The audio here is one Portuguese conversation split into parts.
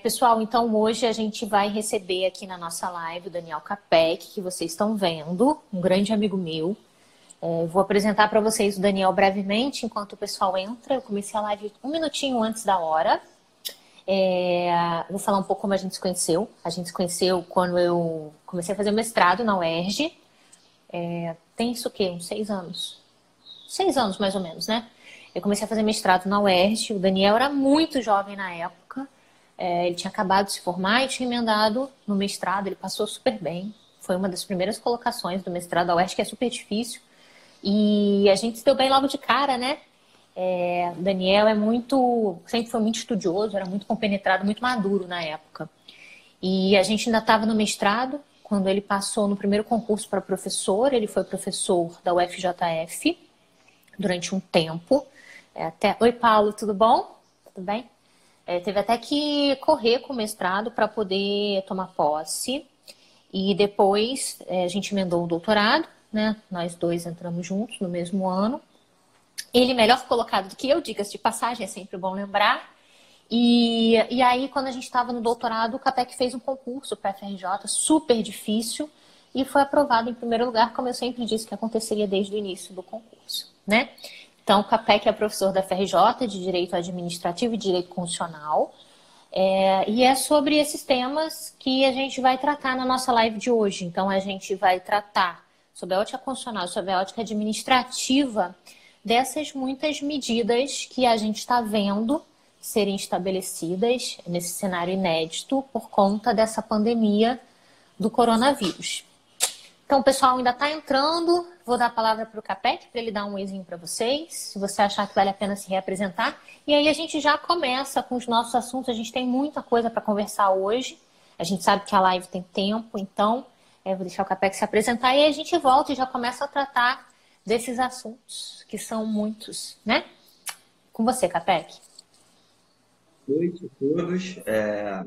Pessoal, então hoje a gente vai receber aqui na nossa live o Daniel Capec, que vocês estão vendo, um grande amigo meu. É, vou apresentar para vocês o Daniel brevemente, enquanto o pessoal entra. Eu comecei a live um minutinho antes da hora. É, vou falar um pouco como a gente se conheceu. A gente se conheceu quando eu comecei a fazer mestrado na UERJ. É, tem isso o quê? Uns seis anos. Seis anos, mais ou menos, né? Eu comecei a fazer mestrado na UERJ. O Daniel era muito jovem na época. É, ele tinha acabado de se formar e tinha emendado no mestrado, ele passou super bem. Foi uma das primeiras colocações do mestrado da UERJ, que é super difícil. E a gente se deu bem logo de cara, né? É, Daniel é muito, sempre foi muito estudioso, era muito compenetrado, muito maduro na época. E a gente ainda estava no mestrado, quando ele passou no primeiro concurso para professor, ele foi professor da UFJF durante um tempo. É, até... Oi, Paulo, tudo bom? Tudo bem? É, teve até que correr com o mestrado para poder tomar posse. E depois é, a gente emendou o doutorado, né? Nós dois entramos juntos no mesmo ano. Ele melhor colocado do que eu, diga-se de passagem, é sempre bom lembrar. E, e aí, quando a gente estava no doutorado, o CAPEC fez um concurso para a FRJ, super difícil, e foi aprovado em primeiro lugar, como eu sempre disse que aconteceria desde o início do concurso, né? Então, o CAPEC é professor da FRJ de Direito Administrativo e Direito Constitucional. É, e é sobre esses temas que a gente vai tratar na nossa live de hoje. Então, a gente vai tratar sobre a ótica constitucional, sobre a ótica administrativa dessas muitas medidas que a gente está vendo serem estabelecidas nesse cenário inédito por conta dessa pandemia do coronavírus. Então, o pessoal ainda está entrando. Vou dar a palavra para o Capec para ele dar um oizinho para vocês, se você achar que vale a pena se reapresentar. E aí a gente já começa com os nossos assuntos. A gente tem muita coisa para conversar hoje. A gente sabe que a live tem tempo, então é, vou deixar o Capec se apresentar e aí a gente volta e já começa a tratar desses assuntos, que são muitos, né? Com você, Capec. Noite a todos. É,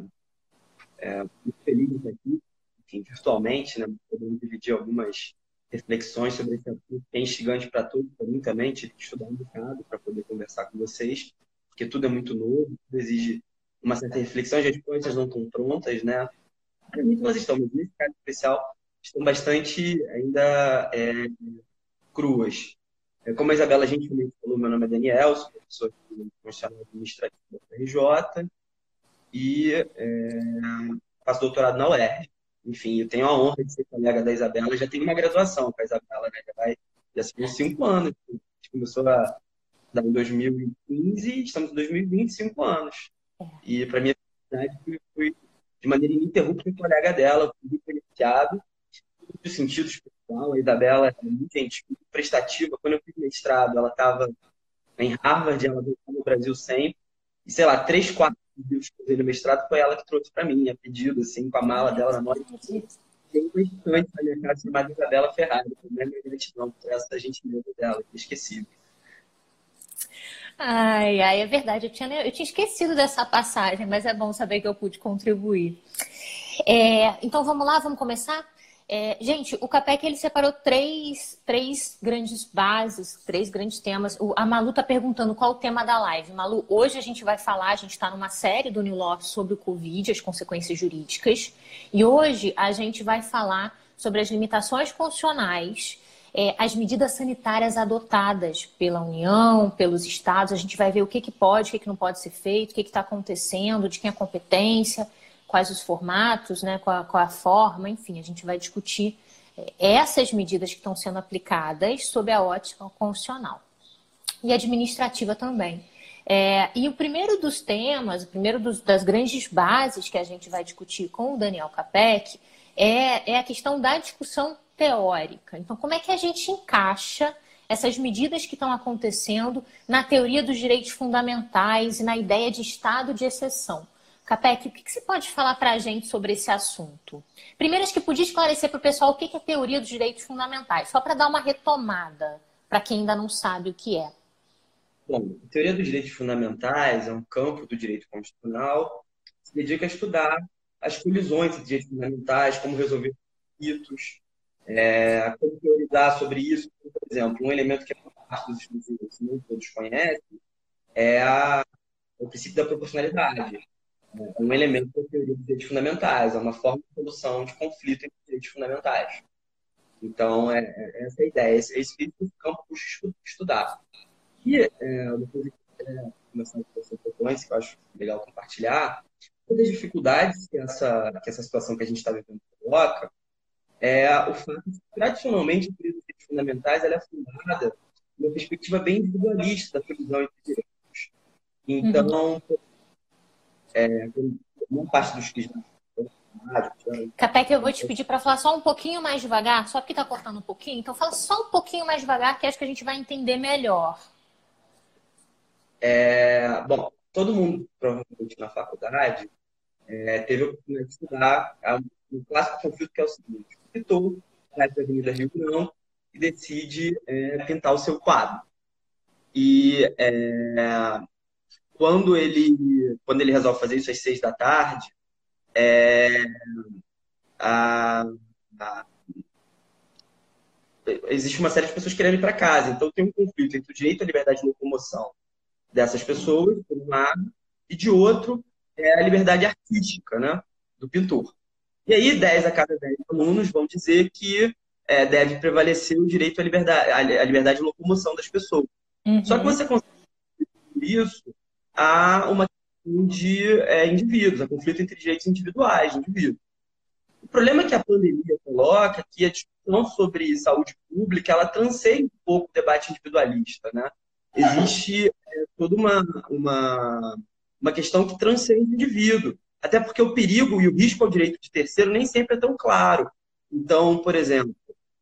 é, muito feliz de estar aqui enfim, virtualmente, né? Podemos dividir algumas reflexões sobre esse assunto que é instigante para todos, para mim também, tive que estudar um bocado para poder conversar com vocês, porque tudo é muito novo, tudo exige uma certa reflexão, as respostas não estão prontas, né? Mim, nós estamos, nesse caso especial, estão bastante ainda é, cruas. É, como a Isabela gentilmente falou, meu nome é Daniel, sou professor de Constitucional Administrativo da FRJ e é, faço doutorado na UERJ enfim, eu tenho a honra de ser colega da Isabela, já tenho uma graduação com a Isabela, né? Já vai, já são cinco anos. A gente começou a dar em 2015 estamos em 2020, cinco anos. É. E para minha felicidade, fui, de maneira ininterrupta colega dela, fui beneficiado, em todos os sentidos pessoal. A Isabela é muito gente, muito prestativa. Quando eu fiz mestrado, ela estava em Harvard, ela veio no Brasil sempre. E, sei lá, três, quatro no mestrado foi ela que trouxe para mim, a pedido, assim, com a mala dela na mão. Tem um estudante na minha casa chamada Isabela Ferrari, também minha gratidão por essa gentileza dela, esqueci. Ai, ai, é verdade. Eu tinha, eu tinha esquecido dessa passagem, mas é bom saber que eu pude contribuir. É, então vamos lá, vamos começar? É, gente, o CAPEC ele separou três, três grandes bases, três grandes temas. O, a Malu está perguntando qual o tema da live. Malu, hoje a gente vai falar, a gente está numa série do New Law sobre o Covid, as consequências jurídicas. E hoje a gente vai falar sobre as limitações constitucionais, é, as medidas sanitárias adotadas pela União, pelos estados. A gente vai ver o que, que pode, o que, que não pode ser feito, o que está acontecendo, de quem é a competência quais os formatos, né, qual, a, qual a forma, enfim, a gente vai discutir é, essas medidas que estão sendo aplicadas sob a ótica constitucional e administrativa também. É, e o primeiro dos temas, o primeiro dos, das grandes bases que a gente vai discutir com o Daniel Capec é, é a questão da discussão teórica. Então, como é que a gente encaixa essas medidas que estão acontecendo na teoria dos direitos fundamentais e na ideia de estado de exceção? Capec, o que, que você pode falar para a gente sobre esse assunto? Primeiro, acho que podia esclarecer para o pessoal o que, que é teoria dos direitos fundamentais, só para dar uma retomada para quem ainda não sabe o que é. Bom, a teoria dos direitos fundamentais é um campo do direito constitucional que se dedica a estudar as colisões entre direitos fundamentais, como resolver conflitos, é, como teorizar sobre isso. Por exemplo, um elemento que é parte dos estudos que todos conhecem é a, o princípio da proporcionalidade é um elemento da teoria dos direitos fundamentais, é uma forma de solução de conflito entre direitos fundamentais. Então, é, é essa a ideia, esse, esse campo para estudar. E, é, depois de é, começar a frequência, que eu acho legal compartilhar, uma das dificuldades que essa, que essa situação que a gente está vivendo coloca é o fato de que, tradicionalmente, a teoria dos direitos fundamentais ela é fundada numa perspectiva bem individualista da previsão entre direitos. Então, uhum. É, parte dos que Capec, eu vou te pedir para falar só um pouquinho mais devagar, só porque está cortando um pouquinho. Então, fala só um pouquinho mais devagar, que acho que a gente vai entender melhor. É, bom, todo mundo, provavelmente, na faculdade, é, teve a oportunidade de estudar um clássico conflito que é o seguinte: o pintor vai para a Avenida Rio Grande e decide é, pintar o seu quadro. E é, quando ele quando ele resolve fazer isso às seis da tarde, é, a, a, existe uma série de pessoas querendo ir para casa. Então tem um conflito entre o direito à liberdade de locomoção dessas pessoas, por um lado, e de outro é a liberdade artística, né, do pintor. E aí 10 a cada 10 alunos vão dizer que é, deve prevalecer o direito à liberdade, à liberdade de locomoção das pessoas. Uhum. Só que você consegue isso a uma de é, indivíduos, a conflito entre direitos individuais indivíduos. O problema que a pandemia coloca é que a discussão sobre saúde pública ela transcende um pouco o debate individualista, né? Existe é, toda uma, uma, uma questão que transcende o indivíduo, até porque o perigo e o risco ao direito de terceiro nem sempre é tão claro. Então, por exemplo,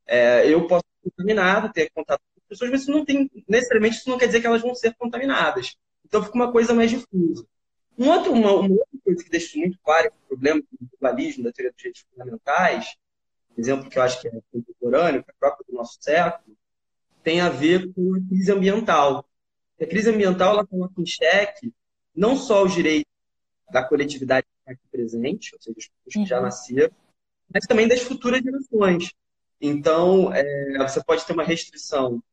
é, eu posso ser contaminado, ter contato com pessoas, mas isso não tem, necessariamente isso não quer dizer que elas vão ser contaminadas. Então fica uma coisa mais difusa. Um outro, uma, uma, outra coisa que deixa muito claro esse problema do globalismo, da teoria dos direitos fundamentais, exemplo que eu acho que é contemporâneo, que é próprio do nosso século, tem a ver com a crise ambiental. A crise ambiental ela coloca em xeque não só os direitos da coletividade aqui presente, ou seja, as pessoas que já uhum. nasceram, mas também das futuras gerações. Então, é, você pode ter uma restrição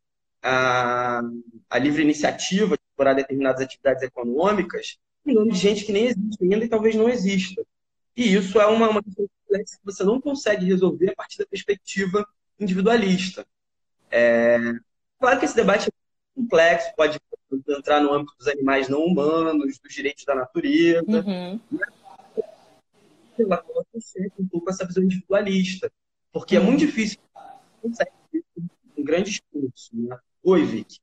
à, à livre iniciativa de explorar determinadas atividades econômicas, em nome de gente que nem existe ainda e talvez não exista. E isso é uma, uma questão complexa que você não consegue resolver a partir da perspectiva individualista. É, claro que esse debate é complexo, pode entrar no âmbito dos animais não humanos, dos direitos da natureza. Uhum. Ela coloca sempre um pouco essa visão individualista, porque uhum. é muito difícil consegue um grande esforço. Né? Oi, Vic.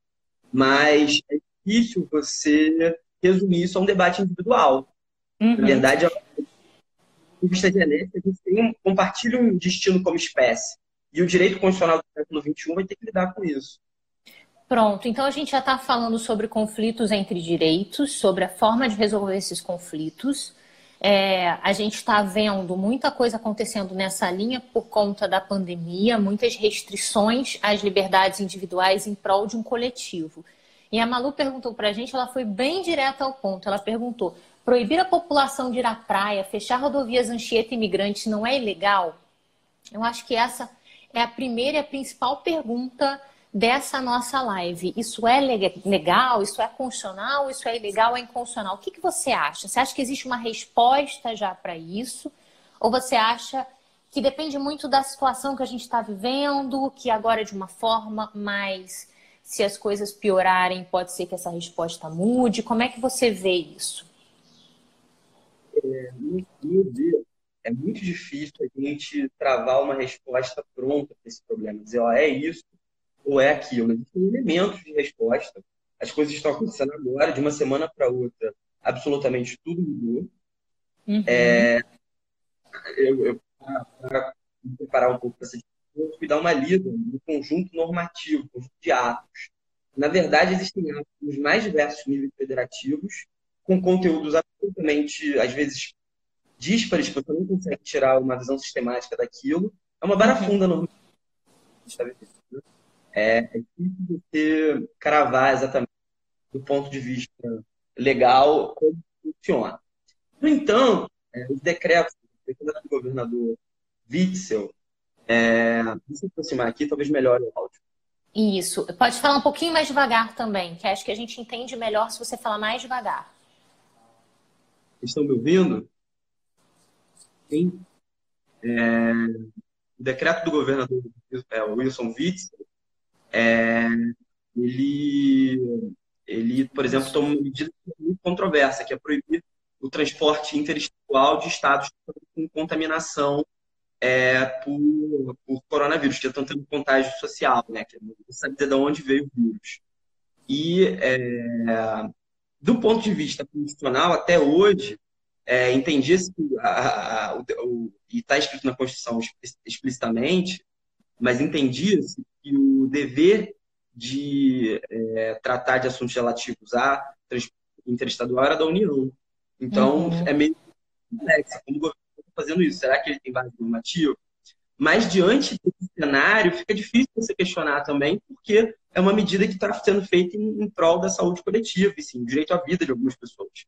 Mas é difícil você resumir isso a um debate individual. Uhum. Na verdade, em vista genética, a gente tem, compartilha um destino como espécie. E o direito constitucional do século XXI vai ter que lidar com isso. Pronto, então a gente já está falando sobre conflitos entre direitos, sobre a forma de resolver esses conflitos. É, a gente está vendo muita coisa acontecendo nessa linha por conta da pandemia, muitas restrições às liberdades individuais em prol de um coletivo. E a Malu perguntou para a gente, ela foi bem direta ao ponto. Ela perguntou: proibir a população de ir à praia, fechar rodovias Anchieta imigrantes não é ilegal? Eu acho que essa é a primeira e a principal pergunta dessa nossa live. Isso é legal? Isso é constitucional? Isso é ilegal? É inconstitucional? O que, que você acha? Você acha que existe uma resposta já para isso? Ou você acha que depende muito da situação que a gente está vivendo, que agora é de uma forma mais se as coisas piorarem, pode ser que essa resposta mude. Como é que você vê isso? É, meu ver, é muito difícil a gente travar uma resposta pronta para esse problema. Dizer, ó, é isso ou é aquilo. Existem elementos de resposta. As coisas estão acontecendo agora, de uma semana para outra, absolutamente tudo mudou. Uhum. É, eu, eu para preparar um pouco para essa eu fui dar uma lida no conjunto normativo, conjunto de atos. Na verdade, existem atos nos mais diversos níveis federativos, com conteúdos absolutamente, às vezes, díspares, que você não consegue tirar uma visão sistemática daquilo. É uma barafunda uhum. no é, é difícil você cravar exatamente do ponto de vista legal como funciona. No entanto, é, os decretos do governador Witzel é, se aproximar aqui, talvez melhore o áudio. Isso. Pode falar um pouquinho mais devagar também, que acho que a gente entende melhor se você falar mais devagar. Estão me ouvindo? Sim. É, o decreto do governador é, Wilson Witzel, é, ele, ele, por exemplo, toma uma medida muito controversa, que é proibir o transporte interestadual de estados com contaminação é, por, por, coronavírus, que estão tendo contágio social, né? Que não sabe dizer de onde veio o vírus. E, é, do ponto de vista constitucional, até hoje, é, entendia-se e está escrito na Constituição explicitamente, mas entendia-se que o dever de é, tratar de assuntos relativos a interestadual era da União. Então, uhum. é meio complexo. Como o governo fazendo isso? Será que ele tem base normativa? Mas, diante desse cenário, fica difícil você questionar também, porque é uma medida que está sendo feita em, em prol da saúde coletiva, e sim, direito à vida de algumas pessoas.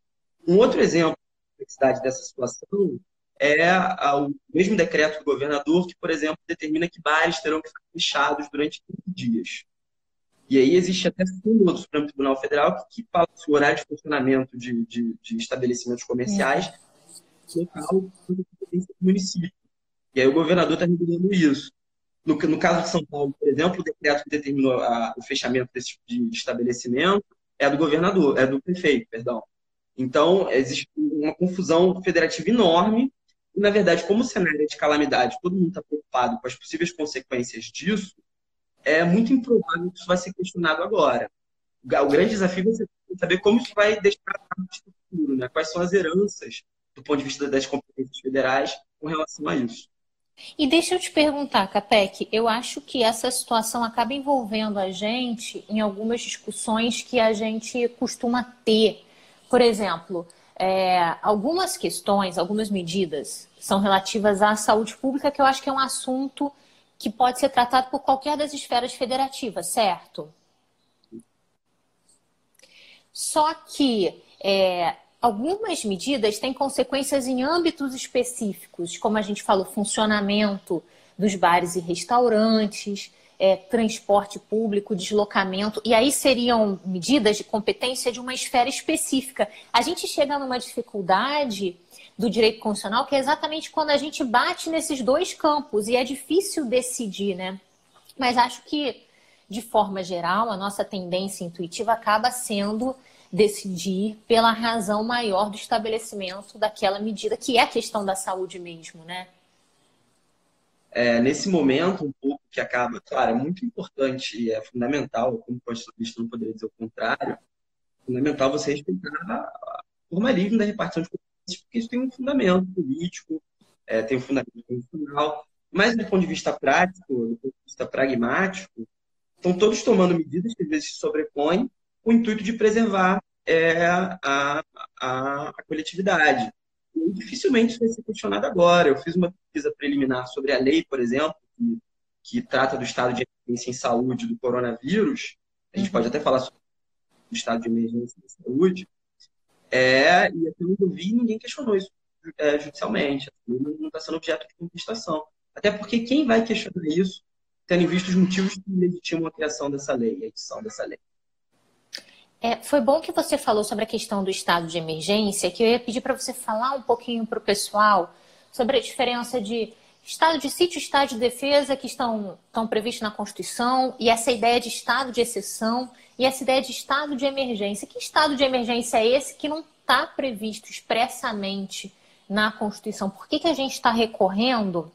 Um outro exemplo da complexidade dessa situação é o mesmo decreto do governador que, por exemplo, determina que bares terão que ficar fechados durante 15 dias. E aí existe até súmula do Supremo Tribunal Federal que, que fala sobre o horário de funcionamento de, de, de estabelecimentos comerciais é. Local do município. E aí o governador está regulando isso. No, no, caso de São Paulo, por exemplo, o decreto que determinou a, o fechamento desse tipo de, estabelecimento é do governador, é do prefeito, perdão. Então, existe uma confusão federativa enorme. E, na verdade, como o cenário é de calamidade, todo mundo está preocupado com as possíveis consequências disso, é muito improvável que isso vai ser questionado agora. O grande desafio ser saber como isso vai deixar no futuro, né? quais são as heranças do ponto de vista das competências federais com relação a isso. E deixa eu te perguntar, Capec, eu acho que essa situação acaba envolvendo a gente em algumas discussões que a gente costuma ter. Por exemplo, é, algumas questões, algumas medidas são relativas à saúde pública, que eu acho que é um assunto que pode ser tratado por qualquer das esferas federativas, certo? Só que é, algumas medidas têm consequências em âmbitos específicos, como a gente falou, funcionamento dos bares e restaurantes, é, transporte público, deslocamento, e aí seriam medidas de competência de uma esfera específica. A gente chega numa dificuldade do direito constitucional, que é exatamente quando a gente bate nesses dois campos e é difícil decidir, né? Mas acho que, de forma geral, a nossa tendência intuitiva acaba sendo decidir pela razão maior do estabelecimento daquela medida, que é a questão da saúde mesmo, né? É, nesse momento, um pouco que acaba, claro, é muito importante e é fundamental, como constitucionalista não poderia dizer o contrário, é fundamental você respeitar o formalismo da repartição de porque isso tem um fundamento político, é, tem um fundamento constitucional, mas do ponto de vista prático, do ponto de vista pragmático, estão todos tomando medidas que às vezes se sobrepõem o intuito de preservar é, a, a, a, coletividade. E dificilmente isso vai ser questionado agora. Eu fiz uma pesquisa preliminar sobre a lei, por exemplo, que, que trata do estado de emergência em saúde do coronavírus. A gente uhum. pode até falar sobre o estado de emergência em saúde. É, e até onde eu vi, ninguém questionou isso é, judicialmente. Não está sendo objeto de contestação. Até porque quem vai questionar isso, tendo em vista os motivos que legitimam a criação dessa lei, a edição dessa lei? É, foi bom que você falou sobre a questão do estado de emergência, que eu ia pedir para você falar um pouquinho para o pessoal sobre a diferença de estado de sítio estado de defesa que estão, estão previstos na Constituição e essa ideia de estado de exceção e essa ideia de estado de emergência. Que estado de emergência é esse que não está previsto expressamente na Constituição? Por que, que a gente está recorrendo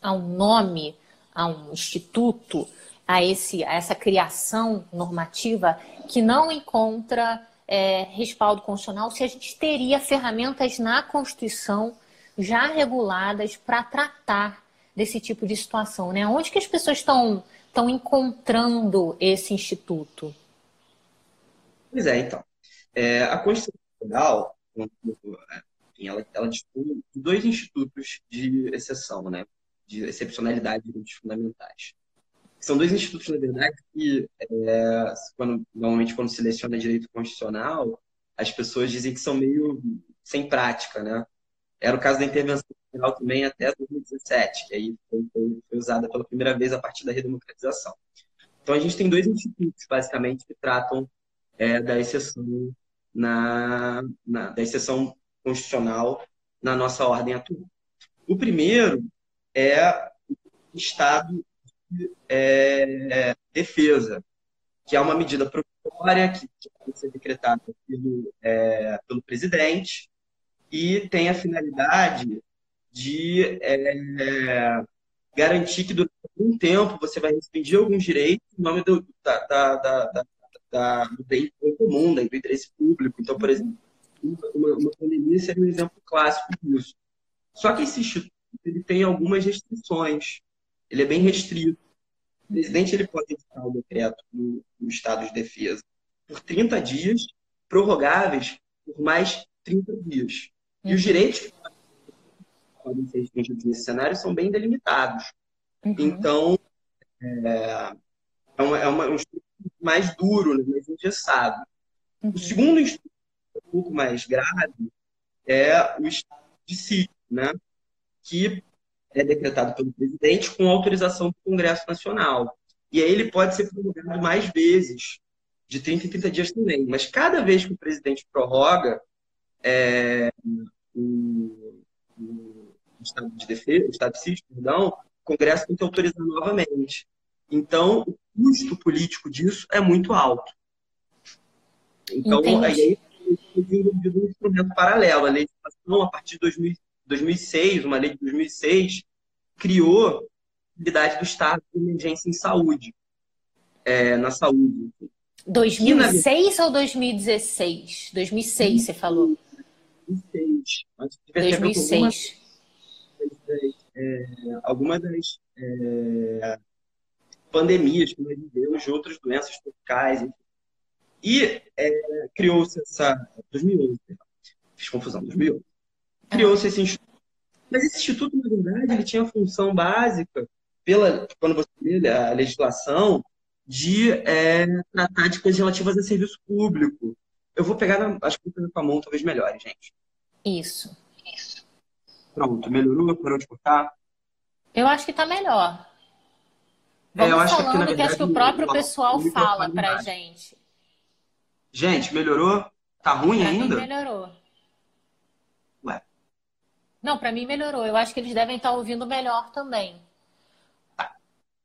a um nome, a um instituto, a, esse, a essa criação normativa que não encontra é, respaldo constitucional se a gente teria ferramentas na Constituição já reguladas para tratar desse tipo de situação, né? Onde que as pessoas estão estão encontrando esse instituto? Pois é, então. É, a Constituição Federal, ela, ela dispõe de dois institutos de exceção, né? De excepcionalidade de direitos fundamentais. São dois institutos, na verdade, que é, quando, normalmente quando se seleciona direito constitucional, as pessoas dizem que são meio sem prática, né? Era o caso da intervenção federal também até 2017, que aí foi, foi, foi usada pela primeira vez a partir da redemocratização. Então a gente tem dois institutos, basicamente, que tratam é, da exceção na, na, da exceção constitucional na nossa ordem atual. O primeiro é o estado de é, defesa, que é uma medida provisória que pode ser decretada pelo, é, pelo presidente e tem a finalidade de é, garantir que durante algum tempo você vai restringir alguns direitos em nome do, da, da, da, da, do bem comum, do interesse público. Então, por exemplo, uma, uma pandemia seria um exemplo clássico disso. Só que esse instituto ele tem algumas restrições. Ele é bem restrito. O presidente ele pode editar o decreto no, no, estado de defesa por 30 dias, prorrogáveis por mais 30 dias. E os uhum. direitos que podem ser restringidos nesse cenário são bem delimitados. Uhum. Então, é, é, uma, é uma, um estudo mais duro, né, mais engessado. Uhum. O segundo estudo, um pouco mais grave, é o estado de sítio, né, que é decretado pelo presidente com autorização do Congresso Nacional. E aí ele pode ser prorrogado mais vezes, de 30 em 30 dias também. Mas cada vez que o presidente prorroga é, o, o, estado de defesa, o estado de sítio, perdão, o Congresso tem que autorizar novamente. Então, o custo político disso é muito alto. Então, Entendi. aí foi desenvolvido um instrumento paralelo. A legislação, a partir de 2000, 2006, uma lei de 2006, criou a atividade do Estado de emergência em saúde, é, na saúde. 2006 na... ou 2016? 2006, você falou. 2006. 2006. É, algumas das é, pandemias que nós vivemos de outras doenças tropicais. Enfim. E é, criou-se essa. 2011, fiz confusão, 2011. Criou-se esse instituto. Mas esse instituto, na verdade, ele tinha a função básica, pela, quando você lê a legislação, de é, tratar de coisas relativas a serviço público. Eu vou pegar, na, acho que com a mão talvez melhore, gente. Isso. Isso. Pronto, melhorou? Parou de cortar? Eu acho que está melhor. Vamos é, eu acho falando que, verdade, que acho que o próprio pessoal fala pra gente. Gente, melhorou? Tá ruim pra ainda? Mim melhorou. Não, para mim melhorou. Eu acho que eles devem estar ouvindo melhor também. Tá.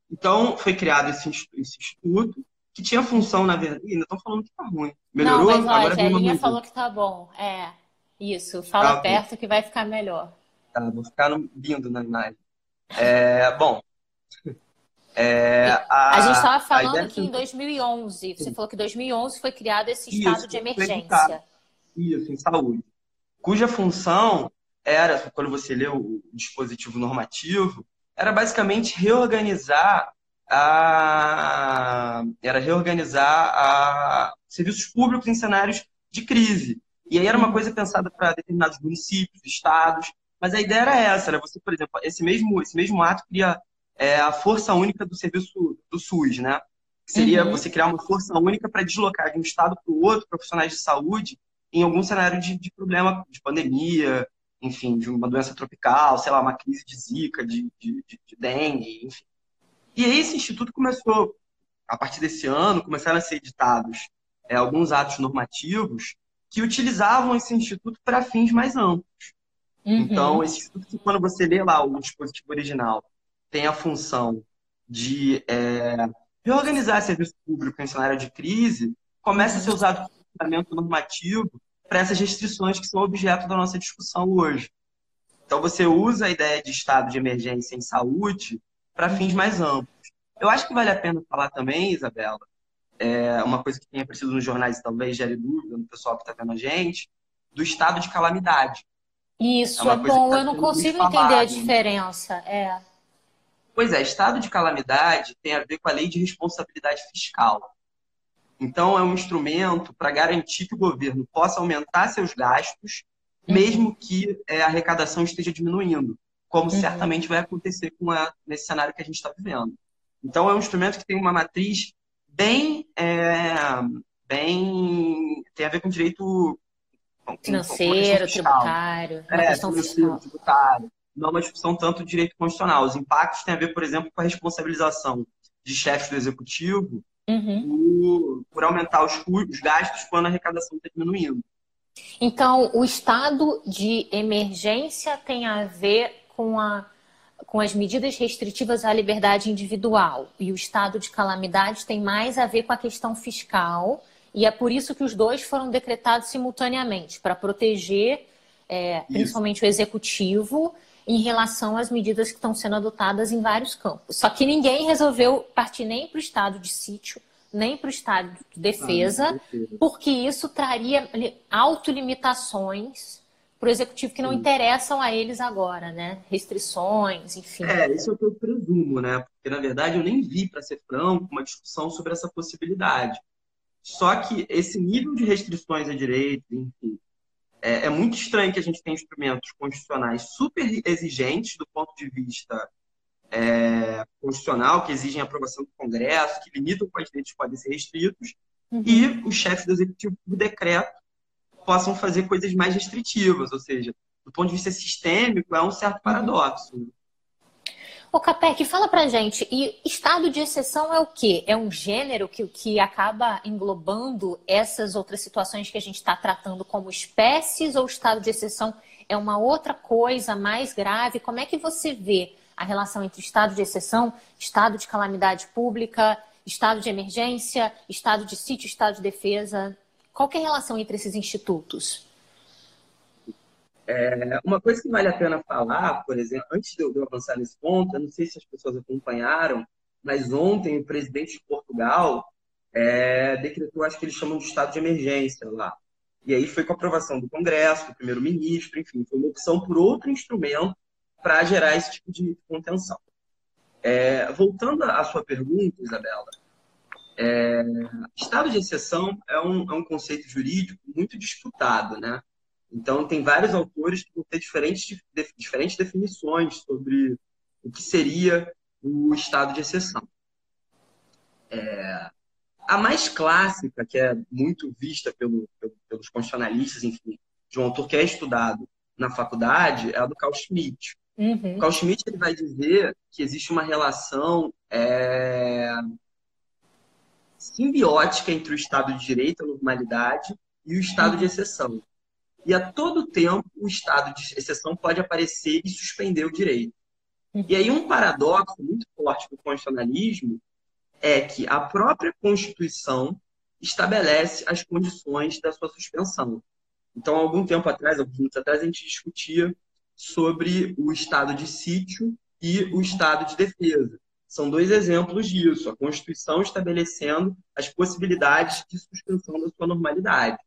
Então, foi criado esse, esse instituto, que tinha função, na verdade. Ainda estão falando que tá ruim. Melhorou? Não, mas Agora a Gelinha falou que tá bom. É. Isso. Fala tá, perto que vai ficar melhor. Tá, vou ficar lindo na imagem. É, bom, é, a, a, gente estava falando que em 2011, você falou que em 2011 foi criado esse estado Isso, de emergência. Isso, em saúde. Cuja função era, quando você lê o dispositivo normativo, era basicamente reorganizar a, era reorganizar a, serviços públicos em cenários de crise. E aí era uma uhum. coisa pensada para determinados municípios, estados, mas a ideia era essa, era você, por exemplo, esse mesmo, esse mesmo ato cria é, a força única do serviço do SUS, né? seria uhum. você criar uma força única para deslocar de um estado para o outro profissionais de saúde em algum cenário de, de, problema, de pandemia, enfim, de uma doença tropical, sei lá, uma crise de zika, de, de, de dengue, enfim. E aí esse instituto começou, a partir desse ano, começaram a ser editados é, alguns atos normativos que utilizavam esse instituto para fins mais amplos. Uhum. Então, esse instituto, quando você lê lá o dispositivo original, tem a função de é, reorganizar serviço público em cenário de crise, começa a ser usado como fundamento normativo para essas restrições que são objeto da nossa discussão hoje. Então, você usa a ideia de estado de emergência em saúde para fins mais amplos. Eu acho que vale a pena falar também, Isabela, é uma coisa que tem aparecido nos jornais talvez gere dúvida no pessoal que está vendo a gente, do estado de calamidade. Isso, é, é bom, tá eu não consigo entender a diferença. É. Pois é, estado de calamidade tem a ver com a lei de responsabilidade fiscal. Então, é um instrumento para garantir que o governo possa aumentar seus gastos, uhum. mesmo que é, a arrecadação esteja diminuindo, como uhum. certamente vai acontecer com a, nesse cenário que a gente está vivendo. Então, é um instrumento que tem uma matriz bem, é, bem tem a ver com direito financeiro, tributário, é, questão fiscal. tributário não é uma discussão tanto de direito constitucional. Os impactos têm a ver, por exemplo, com a responsabilização de chefes do executivo uhum. por, por, aumentar os, os, gastos quando a arrecadação está diminuindo. Então, o estado de emergência tem a ver com, a, com as medidas restritivas à liberdade individual, e o estado de calamidade tem mais a ver com a questão fiscal, e é por isso que os dois foram decretados simultaneamente para proteger é, principalmente o executivo em relação às medidas que estão sendo adotadas em vários campos. Só que ninguém resolveu partir nem para o estado de sítio, nem para o estado de defesa, ah, porque isso traria autolimitações para o executivo que não Sim. interessam a eles agora, né? Restrições, enfim. É, isso é o que eu presumo, né? Porque, na verdade, eu nem vi, para ser franco, uma discussão sobre essa possibilidade. Só que esse nível de restrições a direito, enfim, é, é, muito estranho que a gente tenha instrumentos constitucionais super exigentes do ponto de vista é, constitucional, que exigem aprovação do Congresso, que limitam quais direitos podem ser restritos, uhum. e os chefes do Executivo, por decreto, possam fazer coisas mais restritivas. Ou seja, do ponto de vista sistêmico, é um certo uhum. paradoxo. Ô, Capec, fala pra gente, e estado de exceção é o quê? É um gênero que, que acaba englobando essas outras situações que a gente está tratando como espécies, ou estado de exceção é uma outra coisa mais grave? Como é que você vê a relação entre estado de exceção, estado de calamidade pública, estado de emergência, estado de sítio, estado de defesa? Qual é a relação entre esses institutos? É, uma coisa que vale a pena falar, por exemplo, antes de eu, avançar nesse ponto, eu não sei se as pessoas acompanharam, mas ontem o presidente de Portugal é, decretou, acho que eles chamam de estado de emergência lá. E aí foi com a aprovação do Congresso, do primeiro-ministro, enfim, foi uma opção por outro instrumento para gerar esse tipo de contenção. É, voltando à sua pergunta, Isabela, é, estado de exceção é um, é um conceito jurídico muito disputado, né? Então, tem vários autores que vão ter diferentes, diferentes definições sobre o que seria o estado de exceção. É, a mais clássica, que é muito vista pelo, pelos constitucionalistas, enfim, de um autor que é estudado na faculdade, é a do Carl Schmitt. Uhum. Carl Schmitt ele vai dizer que existe uma relação é, simbiótica entre o estado de direito, a normalidade, e o estado de exceção. E a todo tempo o estado de exceção pode aparecer e suspender o direito. E aí um paradoxo muito forte do constitucionalismo é que a própria Constituição estabelece as condições da sua suspensão. Então, algum tempo atrás, alguns minutos atrás, a gente discutia sobre o estado de sítio e o estado de defesa. São dois exemplos disso. A Constituição estabelecendo as possibilidades de suspensão da sua normalidade.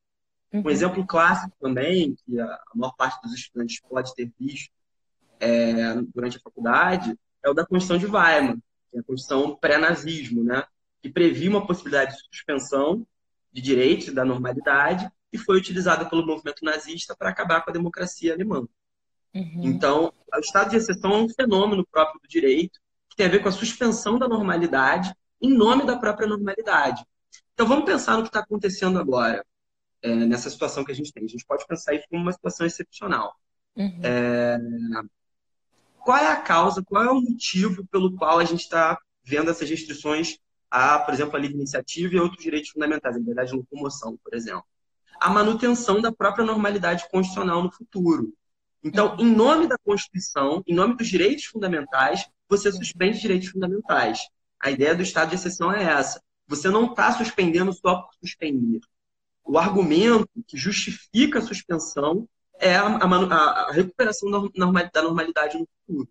Um uhum. exemplo clássico também, que a maior parte dos estudantes pode ter visto é, durante a faculdade, é o da Constituição de Weimar, que é a Constituição pré-nazismo, né? que previa uma possibilidade de suspensão de direitos da normalidade e foi utilizada pelo movimento nazista para acabar com a democracia alemã. Uhum. Então, o estado de exceção é um fenômeno próprio do direito que tem a ver com a suspensão da normalidade em nome da própria normalidade. Então, vamos pensar no que está acontecendo agora é, nessa situação que a gente tem. A gente pode pensar isso como uma situação excepcional. Uhum. É, qual é a causa, qual é o motivo pelo qual a gente está vendo essas restrições a, por exemplo, a livre iniciativa e outros direitos fundamentais, a liberdade de locomoção, por exemplo? A manutenção da própria normalidade constitucional no futuro. Então, em nome da Constituição, em nome dos direitos fundamentais, você suspende direitos fundamentais. A ideia do estado de exceção é essa. Você não está suspendendo só por suspender o argumento que justifica a suspensão é a, a, a recuperação da normalidade no futuro.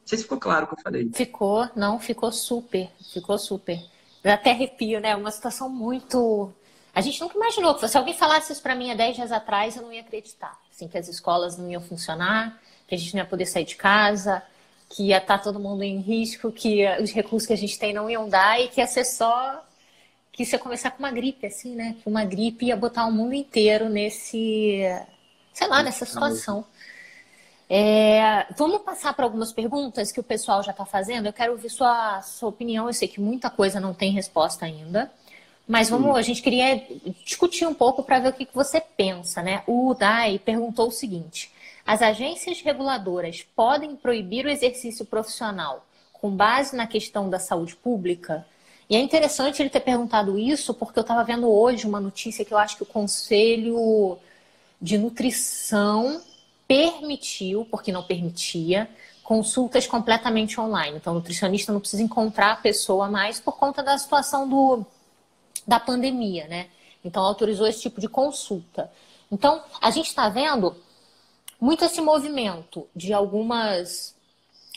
Não sei se ficou claro o que eu falei. Ficou, não, ficou super, ficou super. Eu até arrepio, né? Uma situação muito. A gente nunca imaginou. Se alguém falasse isso para mim há 10 dias atrás, eu não ia acreditar. Assim, que as escolas não iam funcionar, que a gente não ia poder sair de casa, que ia estar todo mundo em risco, que os recursos que a gente tem não iam dar e que ia ser só que isso ia começar com uma gripe, assim, né? Que uma gripe ia botar o mundo inteiro nesse, sei lá, nessa situação. É, vamos passar para algumas perguntas que o pessoal já está fazendo. Eu quero ouvir sua, sua opinião. Eu sei que muita coisa não tem resposta ainda. Mas vamos, a gente queria discutir um pouco para ver o que, que você pensa, né? O Dai perguntou o seguinte: as agências reguladoras podem proibir o exercício profissional com base na questão da saúde pública? E é interessante ele ter perguntado isso, porque eu estava vendo hoje uma notícia que eu acho que o Conselho de nutrição permitiu, porque não permitia, consultas completamente online. Então, o nutricionista não precisa encontrar a pessoa mais por conta da situação do, da pandemia, né? Então, autorizou esse tipo de consulta. Então, a gente está vendo muito esse movimento de algumas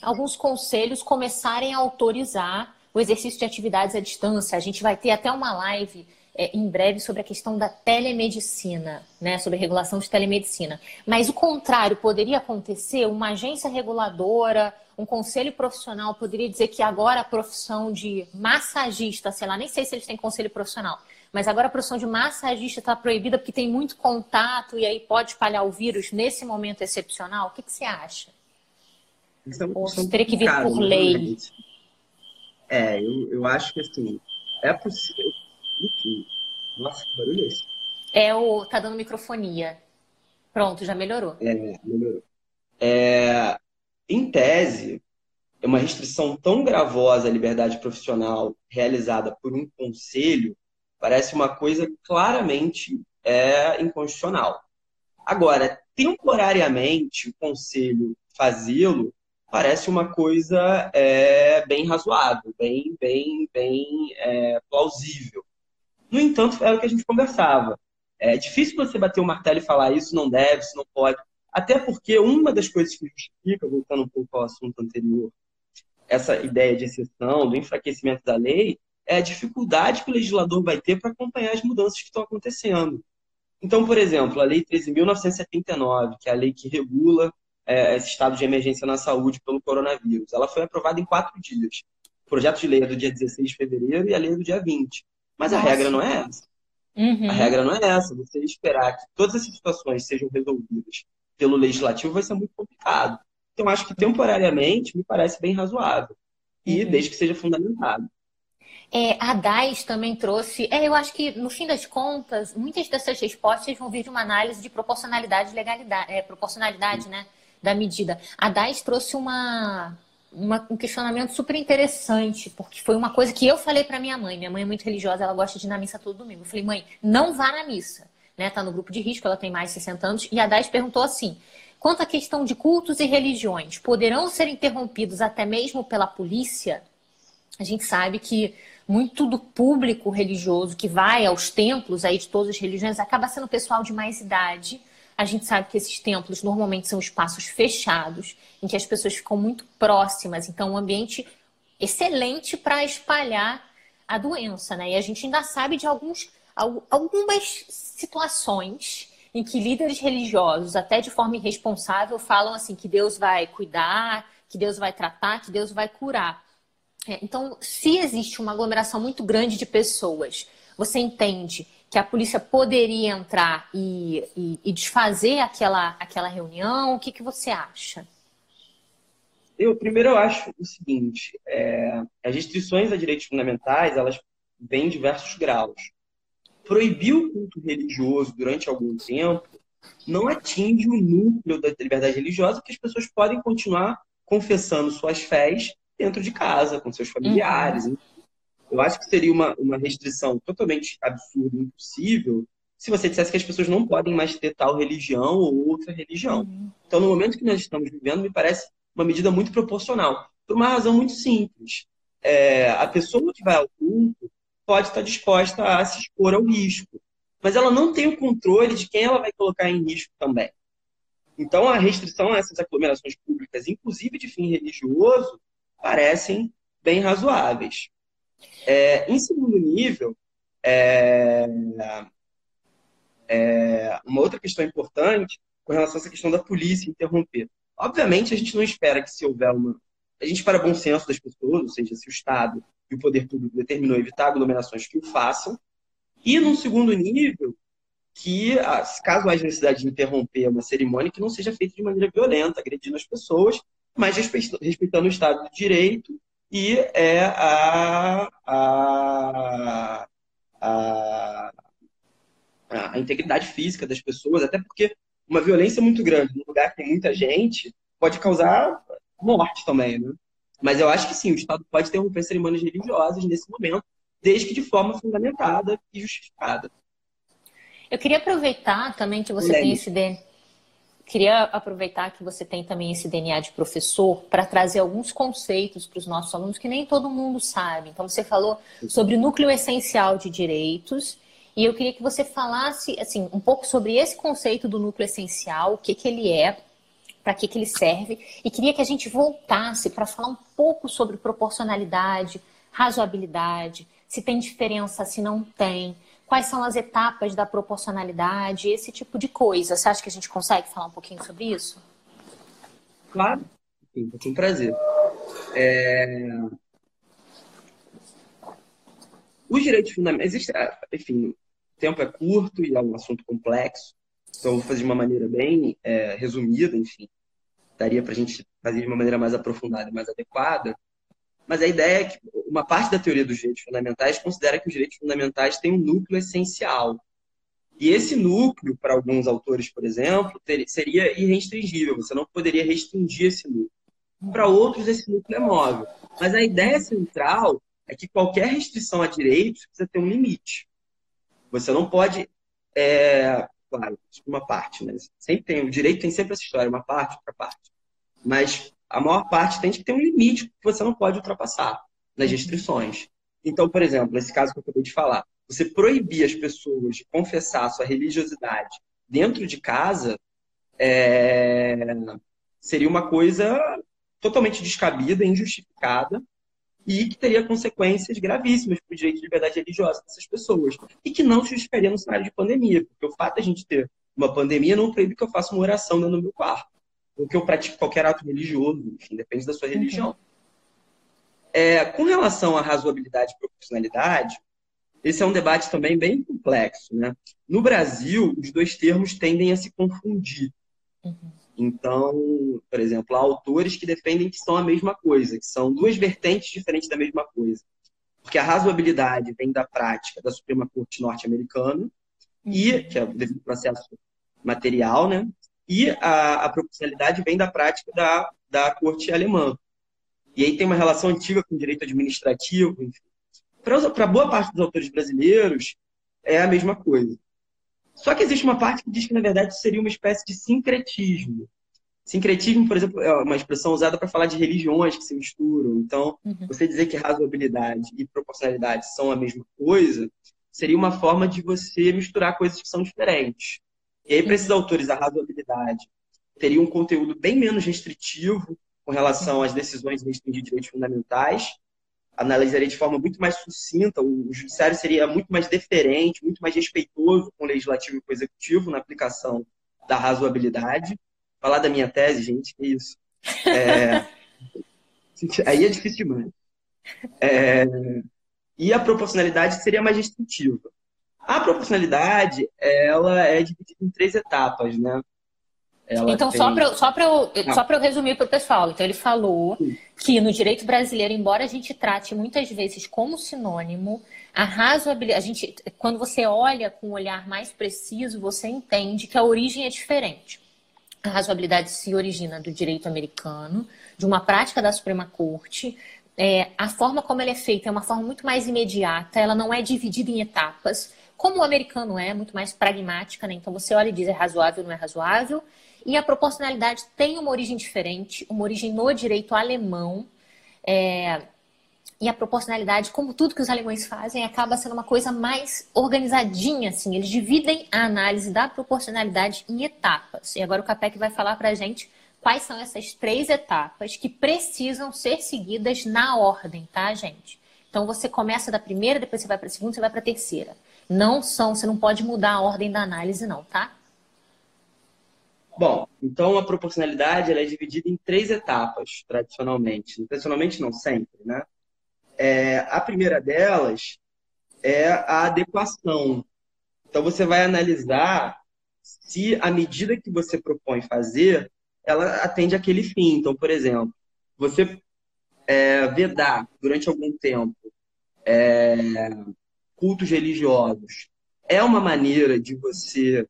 alguns conselhos começarem a autorizar o exercício de atividades à distância. A gente vai ter até uma live é, em breve sobre a questão da telemedicina, né, sobre a regulação de telemedicina. Mas o contrário poderia acontecer, uma agência reguladora, um conselho profissional poderia dizer que agora a profissão de massagista, sei lá, nem sei se eles têm conselho profissional, mas agora a profissão de massagista está proibida porque tem muito contato e aí pode espalhar o vírus nesse momento excepcional. O que, que você acha? Isso é Ou teria que vir por lei? É, eu, eu acho que assim, é possível enfim. Nossa, que barulho é esse? É o. Tá dando microfonia. Pronto, já melhorou. É, melhorou. É, em tese, é uma restrição tão gravosa à liberdade profissional realizada por um conselho parece uma coisa claramente é, inconstitucional. Agora, temporariamente, o conselho fazê-lo parece uma coisa é, bem razoável, bem, bem, bem é, plausível. No entanto, era o que a gente conversava. É difícil você bater o martelo e falar isso não deve, isso não pode. Até porque uma das coisas que justifica, voltando um pouco ao assunto anterior, essa ideia de exceção, do enfraquecimento da lei, é a dificuldade que o legislador vai ter para acompanhar as mudanças que estão acontecendo. Então, por exemplo, a Lei 13.979, que é a lei que regula é, esse estado de emergência na saúde pelo coronavírus, ela foi aprovada em quatro dias. O projeto de lei é do dia 16 de fevereiro e a lei é do dia 20. Mas Nossa. a regra não é essa. Uhum. A regra não é essa. Você esperar que todas essas situações sejam resolvidas pelo legislativo vai ser muito complicado. Então, acho que temporariamente me parece bem razoável. E uhum. desde que seja fundamentado. É, a DAIS também trouxe. É, eu acho que, no fim das contas, muitas dessas respostas vão vir de uma análise de proporcionalidade e legalidade, é, proporcionalidade, né? Da medida. A DAIS trouxe uma, uma, um questionamento super interessante, porque foi uma coisa que eu falei para minha mãe. Minha mãe é muito religiosa, ela gosta de ir na missa todo domingo. Eu falei, mãe, não vá na missa. Né? Tá no grupo de risco, ela tem mais de 60 anos. E a Dais perguntou assim: quanto à questão de cultos e religiões, poderão ser interrompidos até mesmo pela polícia? A gente sabe que muito do público religioso que vai aos templos aí de todas as religiões acaba sendo pessoal de mais idade a gente sabe que esses templos normalmente são espaços fechados, em que as pessoas ficam muito próximas, então um ambiente excelente para espalhar a doença, né? E a gente ainda sabe de alguns, algumas situações em que líderes religiosos, até de forma irresponsável, falam assim que Deus vai cuidar, que Deus vai tratar, que Deus vai curar. É, então, se existe uma aglomeração muito grande de pessoas, você entende que a polícia poderia entrar e, e, e desfazer aquela, aquela reunião? O que, que você acha? Eu, primeiro, eu acho o seguinte: é, as restrições a direitos fundamentais elas vêm em diversos graus. Proibir o culto religioso durante algum tempo não atinge o núcleo da liberdade religiosa, porque as pessoas podem continuar confessando suas fés dentro de casa, com seus familiares. Uhum. Eu acho que seria uma, uma restrição totalmente absurda, impossível, se você dissesse que as pessoas não podem mais ter tal religião ou outra religião. Uhum. Então, no momento que nós estamos vivendo, me parece uma medida muito proporcional. Por uma razão muito simples. É, a pessoa que vai ao culto pode estar disposta a se expor ao risco, mas ela não tem o controle de quem ela vai colocar em risco também. Então, a restrição a essas aglomerações públicas, inclusive de fim religioso, parecem bem razoáveis. É, em segundo nível, é, é, uma outra questão importante com relação a essa questão da polícia interromper. Obviamente, a gente não espera que se houver uma. A gente espera bom senso das pessoas, ou seja, se o Estado e o poder público determinou evitar aglomerações que o façam. E, num segundo nível, que, caso haja necessidade de interromper uma cerimônia, que não seja feita de maneira violenta, agredindo as pessoas, mas respeitando o Estado de Direito e é a, a, a, a integridade física das pessoas, até porque uma violência muito grande num lugar que tem muita gente pode causar morte também, né? Mas eu acho que sim, o Estado pode interromper cerimônias religiosas nesse momento, desde que de forma fundamentada e justificada. Eu queria aproveitar também que você tem esse DNA. Queria aproveitar que você tem também esse DNA de professor para trazer alguns conceitos para os nossos alunos que nem todo mundo sabe. Então, você falou sobre o núcleo essencial de direitos e eu queria que você falasse assim um pouco sobre esse conceito do núcleo essencial, o que, que ele é, para que, que ele serve, e queria que a gente voltasse para falar um pouco sobre proporcionalidade, razoabilidade, se tem diferença, se não tem, quais são as etapas da proporcionalidade, esse tipo de coisa. Você acha que a gente consegue falar um pouquinho sobre isso? Claro, sim, com prazer. É... Os direitos fundamentais. Existe, enfim, o tempo é curto e é um assunto complexo. Então, vou fazer de uma maneira bem é, resumida, enfim. Daria para a gente fazer de uma maneira mais aprofundada e mais adequada. Mas a ideia é que uma parte da teoria dos direitos fundamentais considera que os direitos fundamentais têm um núcleo essencial. E esse núcleo, para alguns autores, por exemplo, ter, seria irrestringível. Você não poderia restringir esse núcleo. Para outros, esse núcleo é móvel. Mas a ideia central é que qualquer restrição a direitos precisa ter um limite. Você não pode é, claro, uma parte, né? Sempre tem, o direito tem sempre essa história, uma parte, outra parte. Mas a maior parte tem que ter um limite que você não pode ultrapassar nas uhum. restrições. Então, por exemplo, nesse caso que eu acabei de falar, você proibir as pessoas de confessar sua religiosidade dentro de casa é... seria uma coisa totalmente descabida, injustificada e que teria consequências gravíssimas para o direito de liberdade religiosa dessas pessoas. E que não se justificaria no cenário de pandemia, porque o fato de a gente ter uma pandemia não proíbe que eu faça uma oração dentro do meu quarto, ou que eu pratique qualquer ato religioso, enfim, depende da sua uhum. religião. É, com relação à razoabilidade e proporcionalidade, esse é um debate também bem complexo. Né? No Brasil, os dois termos tendem a se confundir. Uhum. Então, por exemplo, há autores que defendem que são a mesma coisa, que são duas vertentes diferentes da mesma coisa. Porque a razoabilidade vem da prática da Suprema Corte norte-americana, e uhum. que é o processo material, né? E a, a proporcionalidade vem da prática da, da Corte alemã. E aí tem uma relação antiga com o direito administrativo, Para boa parte dos autores brasileiros, é a mesma coisa. Só que existe uma parte que diz que, na verdade, seria uma espécie de sincretismo. Sincretismo, por exemplo, é uma expressão usada para falar de religiões que se misturam. Então, uhum. você dizer que razoabilidade e proporcionalidade são a mesma coisa seria uma forma de você misturar coisas que são diferentes. E aí, para esses autores, a razoabilidade teria um conteúdo bem menos restritivo com relação às decisões de direitos fundamentais, analisaria de forma muito mais sucinta, o judiciário seria muito mais deferente, muito mais respeitoso com o legislativo e com o executivo na aplicação da razoabilidade. Falar da minha tese, gente, que isso. É... Aí é difícil demais. É... E a proporcionalidade seria mais restritiva. A proporcionalidade, ela é dividida em três etapas, né? Ela então, tem... só para só eu, só eu resumir para o pessoal. Então, ele falou Sim. que no direito brasileiro, embora a gente trate muitas vezes como sinônimo, a razoabilidade. A gente, quando você olha com um olhar mais preciso, você entende que a origem é diferente. A razoabilidade se origina do direito americano, de uma prática da Suprema Corte. É, a forma como ela é feita é uma forma muito mais imediata, ela não é dividida em etapas, como o americano é, muito mais pragmática, né? Então você olha e diz é razoável, não é razoável. E a proporcionalidade tem uma origem diferente, uma origem no direito alemão. É... E a proporcionalidade, como tudo que os alemães fazem, acaba sendo uma coisa mais organizadinha, assim. Eles dividem a análise da proporcionalidade em etapas. E agora o Capec vai falar para a gente quais são essas três etapas que precisam ser seguidas na ordem, tá, gente? Então você começa da primeira, depois você vai para a segunda, você vai para a terceira. Não são, você não pode mudar a ordem da análise, não, tá? Bom, então a proporcionalidade ela é dividida em três etapas, tradicionalmente. Tradicionalmente não, sempre, né? É, a primeira delas é a adequação. Então você vai analisar se a medida que você propõe fazer, ela atende aquele fim. Então, por exemplo, você é, vedar durante algum tempo é, cultos religiosos é uma maneira de você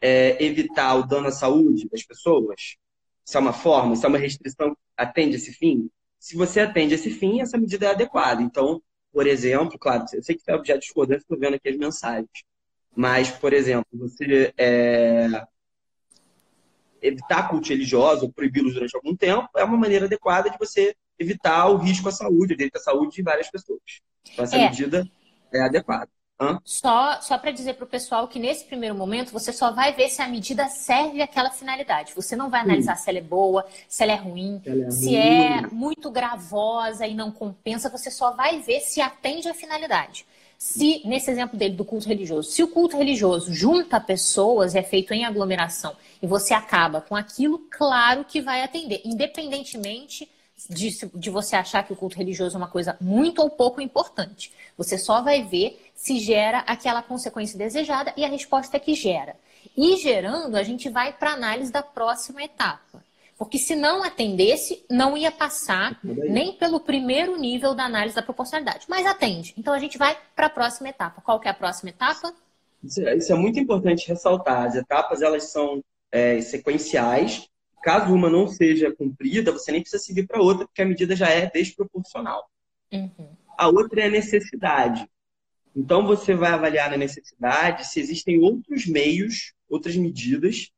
é, evitar o dano à saúde das pessoas? Isso é uma forma, isso é uma restrição que atende esse fim? Se você atende esse fim, essa medida é adequada. Então, por exemplo, claro, eu sei que é objeto de discordância, estou vendo aqui as mensagens. Mas, por exemplo, você é, evitar culto religioso ou proibi-los durante algum tempo é uma maneira adequada de você evitar o risco à saúde, o direito à saúde de várias pessoas. Então, essa é. medida é adequada. Hã? Só, só para dizer para o pessoal que nesse primeiro momento você só vai ver se a medida serve àquela finalidade. Você não vai analisar Sim. se ela é boa, se ela é ruim, ela é se ruim. é muito gravosa e não compensa. Você só vai ver se atende à finalidade. Se, nesse exemplo dele do culto religioso, se o culto religioso junta pessoas, é feito em aglomeração, e você acaba com aquilo, claro que vai atender, independentemente de, de você achar que o culto religioso é uma coisa muito ou pouco importante. Você só vai ver se gera aquela consequência desejada e a resposta é que gera. E gerando, a gente vai para a análise da próxima etapa. Porque se não atendesse, não ia passar nem pelo primeiro nível da análise da proporcionalidade. Mas atende. Então a gente vai para a próxima etapa. Qual que é a próxima etapa? Isso é, isso é muito importante ressaltar. As etapas elas são é, sequenciais Caso uma não seja cumprida, você nem precisa seguir para outra, porque a medida já é desproporcional. Uhum. A outra é a necessidade. Então, você vai avaliar na necessidade se existem outros meios, outras medidas,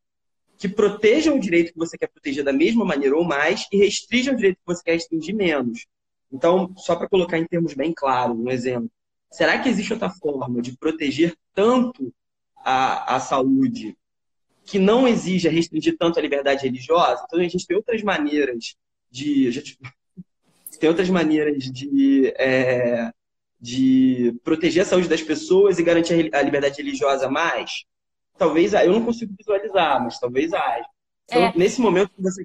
que protejam o direito que você quer proteger da mesma maneira ou mais e restringam o direito que você quer restringir menos. Então, só para colocar em termos bem claros, um exemplo. Será que existe outra forma de proteger tanto a, a saúde que não exija restringir tanto a liberdade religiosa. Então, a gente tem outras maneiras de. Gente, tem outras maneiras de, é, de proteger a saúde das pessoas e garantir a liberdade religiosa mais? Talvez eu não consigo visualizar, mas talvez haja. Então, é. nesse momento você.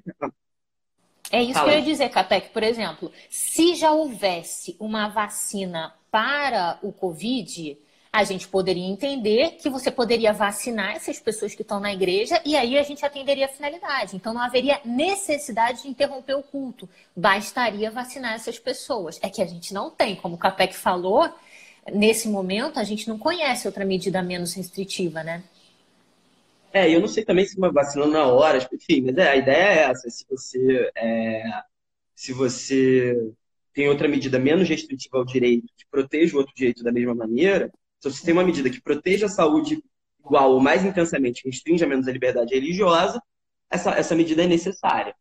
É isso Fala. que eu ia dizer, Capec. Por exemplo, se já houvesse uma vacina para o Covid, a gente poderia entender que você poderia vacinar essas pessoas que estão na igreja e aí a gente atenderia a finalidade. Então não haveria necessidade de interromper o culto, bastaria vacinar essas pessoas. É que a gente não tem, como o Capec falou, nesse momento a gente não conhece outra medida menos restritiva, né? É, eu não sei também se uma vacina na hora, enfim, mas é, a ideia é essa. Se você, é, se você tem outra medida menos restritiva ao direito, que proteja o outro direito da mesma maneira, então, se tem uma medida que proteja a saúde igual ou mais intensamente, restringe menos a liberdade religiosa, essa, essa medida é necessária.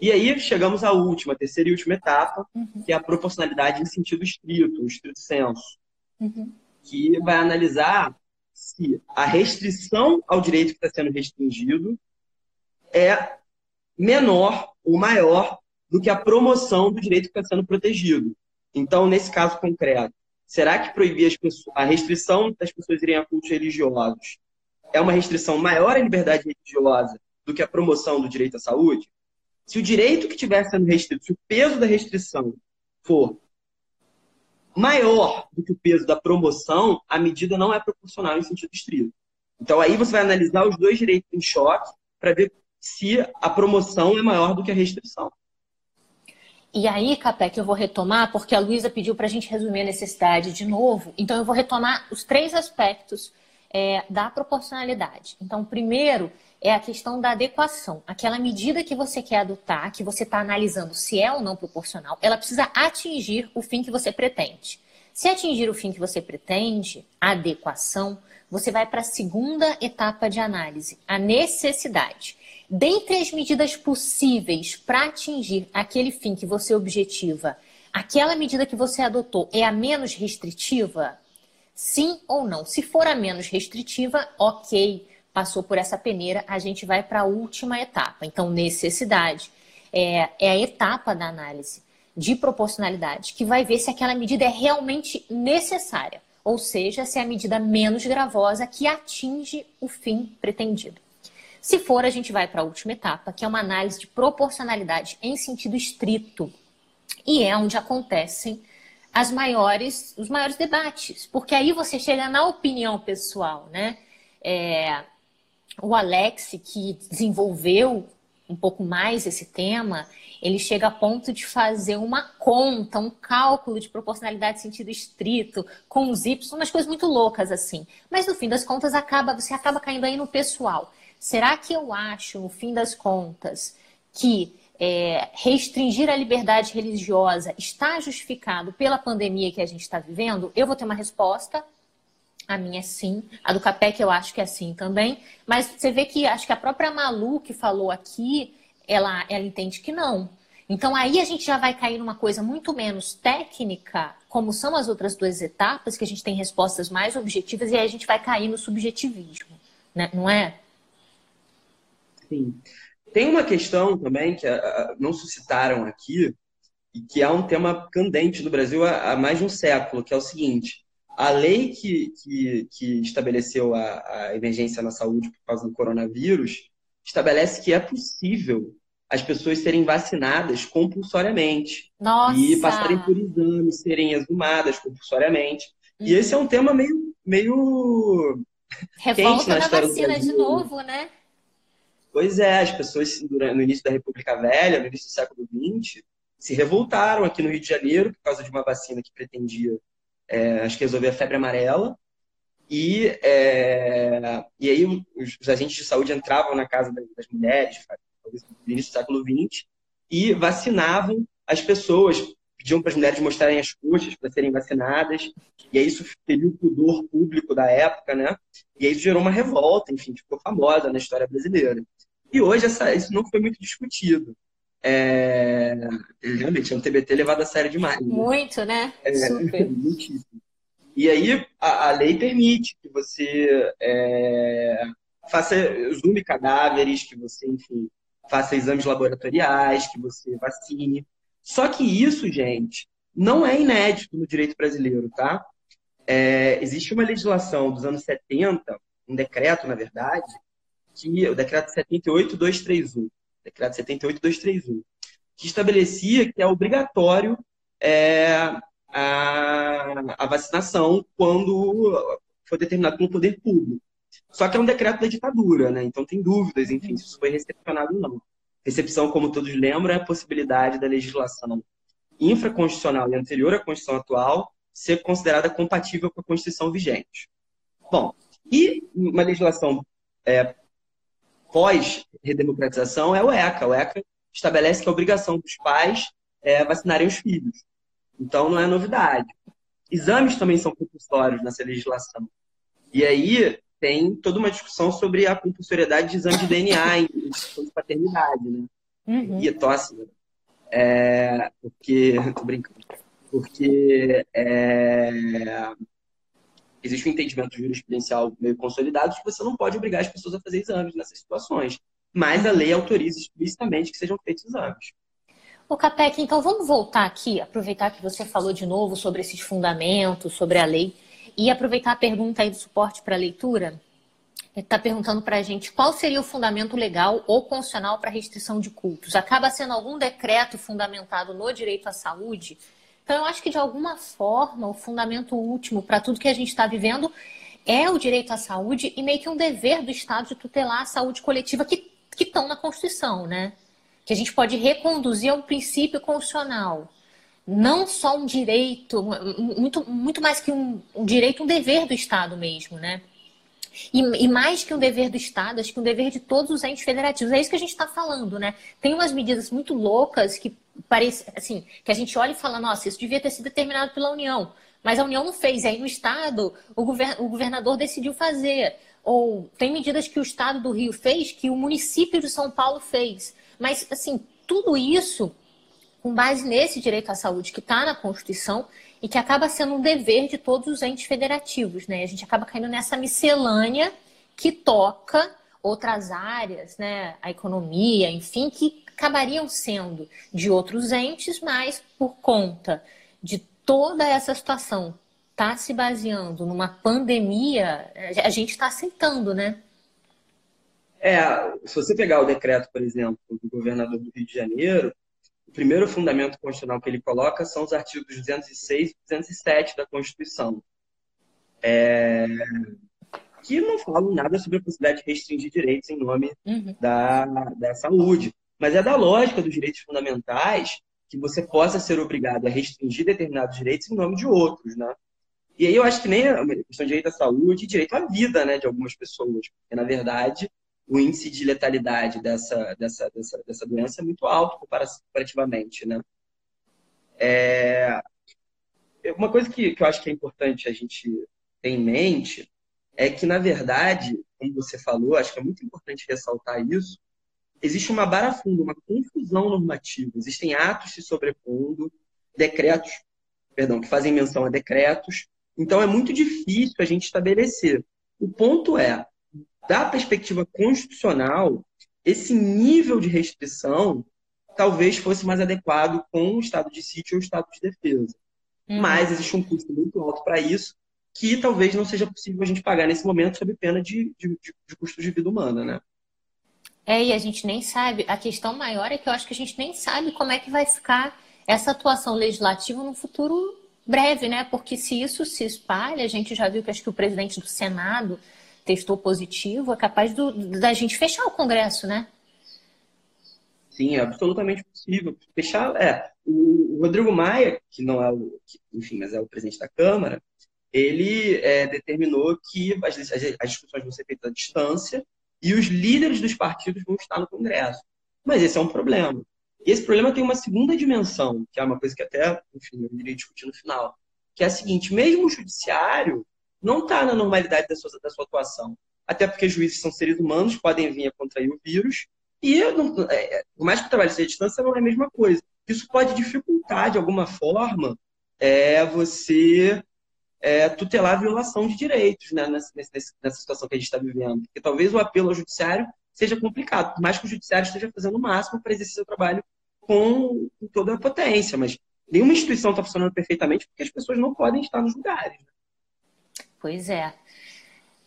E aí chegamos à última, terceira e última etapa, uhum. que é a proporcionalidade em sentido estrito, o estrito senso, uhum. que vai analisar se a restrição ao direito que está sendo restringido é menor ou maior do que a promoção do direito que está sendo protegido. Então, nesse caso concreto, Será que proibir pessoas, a restrição das pessoas irem a cultos religiosos é uma restrição maior à liberdade religiosa do que a promoção do direito à saúde? Se o direito que estiver sendo restrito, se o peso da restrição for maior do que o peso da promoção, a medida não é proporcional em sentido estrito. Então aí você vai analisar os dois direitos em choque para ver se a promoção é maior do que a restrição. E aí, Capé, eu vou retomar, porque a Luísa pediu para a gente resumir a necessidade de novo. Então, eu vou retomar os três aspectos é, da proporcionalidade. Então, primeiro é a questão da adequação. Aquela medida que você quer adotar, que você está analisando se é ou não proporcional, ela precisa atingir o fim que você pretende. Se atingir o fim que você pretende, adequação, você vai para a segunda etapa de análise, a necessidade. Dentre as medidas possíveis para atingir aquele fim que você objetiva, aquela medida que você adotou é a menos restritiva? Sim ou não? Se for a menos restritiva, ok, passou por essa peneira, a gente vai para a última etapa. Então, necessidade é, é a etapa da análise de proporcionalidade, que vai ver se aquela medida é realmente necessária, ou seja, se é a medida menos gravosa que atinge o fim pretendido. Se for, a gente vai para a última etapa, que é uma análise de proporcionalidade em sentido estrito. E é onde acontecem as maiores, os maiores debates, porque aí você chega na opinião pessoal, né? É, o Alex, que desenvolveu um pouco mais esse tema, ele chega a ponto de fazer uma conta, um cálculo de proporcionalidade sentido estrito, com os Y, umas coisas muito loucas assim. Mas no fim das contas, acaba, você acaba caindo aí no pessoal. Será que eu acho, no fim das contas, que é, restringir a liberdade religiosa está justificado pela pandemia que a gente está vivendo? Eu vou ter uma resposta A minha é sim. A do Capec eu acho que é sim também. Mas você vê que acho que a própria Malu que falou aqui, ela, ela entende que não. Então aí a gente já vai cair numa coisa muito menos técnica, como são as outras duas etapas, que a gente tem respostas mais objetivas, e aí a gente vai cair no subjetivismo, né? não é? Sim. Tem uma questão também que não suscitaram aqui, e que é um tema candente no Brasil há, mais de um século, que é o seguinte: a lei que, que, que estabeleceu a, a, emergência na saúde por causa do coronavírus estabelece que é possível as pessoas serem vacinadas compulsoriamente Nossa. e passarem por exames, serem exumadas compulsoriamente. Uhum. E esse é um tema meio, meio Revolta quente na, na vacina de novo, né? Pois é, as pessoas no início da República Velha, no início do século XX, se revoltaram aqui no Rio de Janeiro por causa de uma vacina que pretendia, é, acho que resolver a febre amarela. E, é, e aí os, os, agentes de saúde entravam na casa das, mulheres, no início do século XX, e vacinavam as pessoas, pediam para as mulheres mostrarem as coxas para serem vacinadas, e aí isso feriu o pudor público da época, né? E aí isso gerou uma revolta, enfim, ficou famosa na história brasileira. E hoje essa, isso não foi muito discutido. É, realmente, é um TBT levado a sério demais. Né? Muito, né? É, Super. E aí a, a, lei permite que você é, faça, exume cadáveres, que você, enfim, faça exames laboratoriais, que você vacine. Só que isso, gente, não é inédito no direito brasileiro, tá? É, existe uma legislação dos anos 70, um decreto, na verdade, que o decreto 78231, decreto 78231, que estabelecia que é obrigatório é, a, a vacinação quando for determinado pelo poder público. Só que é um decreto da ditadura, né? Então tem dúvidas, enfim, se isso foi recepcionado ou não. Recepção, como todos lembram, é a possibilidade da legislação infraconstitucional e anterior à Constituição atual ser considerada compatível com a Constituição vigente. Bom, e uma legislação é, pós-redemocratização é o ECA. O ECA estabelece que a obrigação dos pais é vacinarem os filhos. Então, não é novidade. Exames também são compulsórios nessa legislação. E aí, tem toda uma discussão sobre a compulsoriedade de exame de DNA em questão de paternidade, né? Uhum. E tosse, né? é, porque, tô brincando, porque é, existe um entendimento jurisprudencial meio consolidado que você não pode obrigar as pessoas a fazer exames nessas situações, mas a lei autoriza explicitamente que sejam feitos exames. O Capec, então vamos voltar aqui, aproveitar que você falou de novo sobre esses fundamentos, sobre a lei. E aproveitar a pergunta aí do suporte para leitura, está perguntando para a gente qual seria o fundamento legal ou constitucional para restrição de cultos. Acaba sendo algum decreto fundamentado no direito à saúde? Então, eu acho que de alguma forma o fundamento último para tudo que a gente está vivendo é o direito à saúde e meio que um dever do Estado de tutelar a saúde coletiva que estão na Constituição, né? Que a gente pode reconduzir a um princípio constitucional não só um direito, muito, muito mais que um, um direito, um dever do Estado mesmo, né? E, e, mais que um dever do Estado, acho que um dever de todos os entes federativos. É isso que a gente está falando, né? Tem umas medidas muito loucas que parece, assim, que a gente olha e fala, nossa, isso devia ter sido determinado pela União. Mas a União não fez. Aí no Estado, o, govern o governador decidiu fazer. Ou tem medidas que o Estado do Rio fez que o município de São Paulo fez. Mas, assim, tudo isso com base nesse direito à saúde que está na Constituição e que acaba sendo um dever de todos os entes federativos, né? A gente acaba caindo nessa miscelânea que toca outras áreas, né? A economia, enfim, que acabariam sendo de outros entes, mas por conta de toda essa situação tá se baseando numa pandemia, a gente está aceitando, né? É, se você pegar o decreto, por exemplo, do governador do Rio de Janeiro, o primeiro fundamento constitucional que ele coloca são os artigos 206 e 207 da Constituição, é... que não falam nada sobre a possibilidade de restringir direitos em nome uhum. da, da saúde. Mas é da lógica dos direitos fundamentais que você possa ser obrigado a restringir determinados direitos em nome de outros, né? E aí eu acho que nem a questão de direito à saúde, direito à vida, né, de algumas pessoas, porque na verdade o índice de letalidade dessa, dessa, dessa, dessa doença é muito alto comparativamente, né? É... Uma coisa que, que eu acho que é importante a gente ter em mente é que, na verdade, como você falou, acho que é muito importante ressaltar isso, existe uma barafunda, uma confusão normativa. Existem atos se sobrepondo, decretos, perdão, que fazem menção a decretos. Então, é muito difícil a gente estabelecer. O ponto é, da perspectiva constitucional, esse nível de restrição talvez fosse mais adequado com o estado de sítio ou o estado de defesa. Uhum. Mas existe um custo muito alto para isso, que talvez não seja possível a gente pagar nesse momento sob pena de, de, de custo de vida humana, né? É, e a gente nem sabe. A questão maior é que eu acho que a gente nem sabe como é que vai ficar essa atuação legislativa no futuro breve, né? Porque se isso se espalha, a gente já viu que acho que o presidente do Senado testou positivo, é capaz do, da gente fechar o Congresso, né? Sim, é absolutamente possível. Fechar, é. O, Rodrigo Maia, que não é o, enfim, mas é o presidente da Câmara, ele é, determinou que as, as, as, discussões vão ser feitas à distância e os líderes dos partidos vão estar no Congresso. Mas esse é um problema. E esse problema tem uma segunda dimensão, que é uma coisa que até, enfim, eu iria discutir no final, que é a seguinte: mesmo o judiciário não está na normalidade da sua, da sua atuação. Até porque juízes são seres humanos, podem vir a contrair o vírus, e, não, é, por mais que o trabalho seja à distância, não é a mesma coisa. Isso pode dificultar, de alguma forma, é, você é, tutelar a violação de direitos né, nessa, nessa situação que a gente está vivendo. Porque talvez o apelo ao judiciário seja complicado, por mais que o judiciário esteja fazendo o máximo para exercer seu trabalho com, com, toda a potência. Mas nenhuma instituição está funcionando perfeitamente porque as pessoas não podem estar nos lugares. Né? Pois é.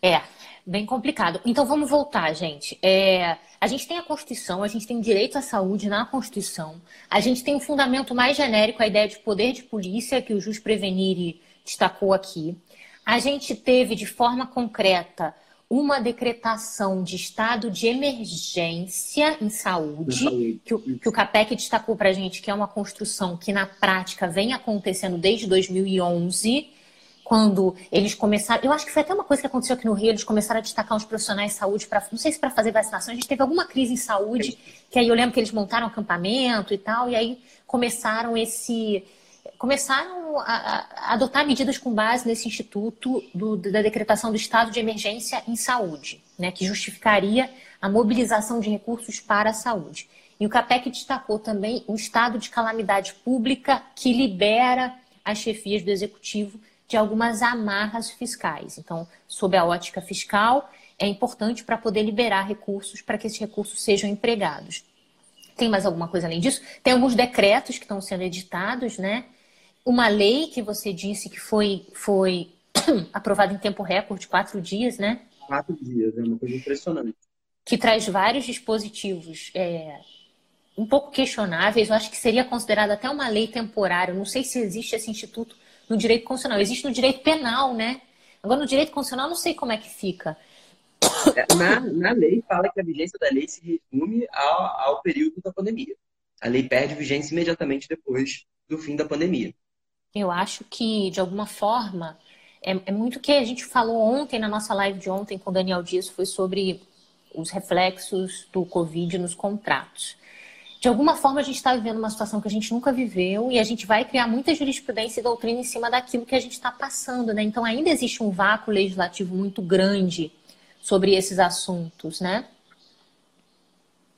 É, bem complicado. Então vamos voltar, gente. É, a gente tem a Constituição, a gente tem direito à saúde na Constituição, a gente tem um fundamento mais genérico, a ideia de poder de polícia, que o Jus Prevenire destacou aqui. A gente teve de forma concreta uma decretação de estado de emergência em saúde, que o, que o CAPEC destacou para a gente que é uma construção que na prática vem acontecendo desde 2011 quando eles começaram. Eu acho que foi até uma coisa que aconteceu aqui no Rio, eles começaram a destacar os profissionais de saúde para. Não sei se para fazer vacinação, a gente teve alguma crise em saúde, que aí eu lembro que eles montaram acampamento e tal, e aí começaram esse. Começaram a, a adotar medidas com base nesse instituto do, da decretação do estado de emergência em saúde, né, que justificaria a mobilização de recursos para a saúde. E o CAPEC destacou também o estado de calamidade pública que libera as chefias do executivo de algumas amarras fiscais. Então, sob a ótica fiscal, é importante para poder liberar recursos para que esses recursos sejam empregados. Tem mais alguma coisa além disso? Tem alguns decretos que estão sendo editados, né? Uma lei que você disse que foi, foi aprovada em tempo recorde, quatro dias, né? Quatro dias, é uma coisa impressionante. Que traz vários dispositivos é, um pouco questionáveis. Eu acho que seria considerada até uma lei temporária. Eu não sei se existe esse instituto no direito constitucional. Existe no direito penal, né? Agora, no direito constitucional, não sei como é que fica. É, na, na lei, fala que a vigência da lei se resume ao, ao período da pandemia. A lei perde vigência imediatamente depois do fim da pandemia. Eu acho que, de alguma forma, é, é muito que a gente falou ontem, na nossa live de ontem com o Daniel Dias, foi sobre os reflexos do Covid nos contratos de alguma forma a gente está vivendo uma situação que a gente nunca viveu e a gente vai criar muita jurisprudência e doutrina em cima daquilo que a gente está passando, né? Então ainda existe um vácuo legislativo muito grande sobre esses assuntos, né?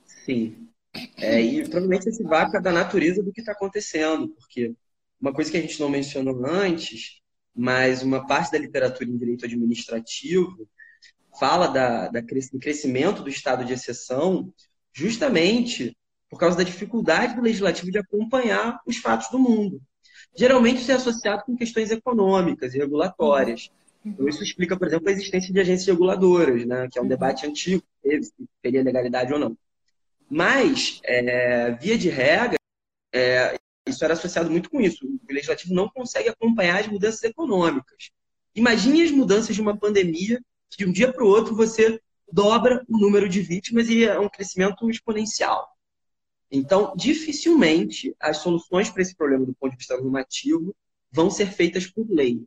Sim. É, e provavelmente esse vácuo é da natureza do que está acontecendo, porque uma coisa que a gente não mencionou antes, mas uma parte da literatura em direito administrativo fala da, da, do crescimento do estado de exceção justamente por causa da dificuldade do legislativo de acompanhar os fatos do mundo. Geralmente isso é associado com questões econômicas e regulatórias. Então, isso explica, por exemplo, a existência de agências reguladoras, né, que é um debate antigo, se teria legalidade ou não. Mas, é, via de regra, é, isso era associado muito com isso. O legislativo não consegue acompanhar as mudanças econômicas. Imagine as mudanças de uma pandemia, que de um dia para o outro você dobra o número de vítimas e é um crescimento exponencial. Então, dificilmente as soluções para esse problema do ponto de vista normativo vão ser feitas por lei.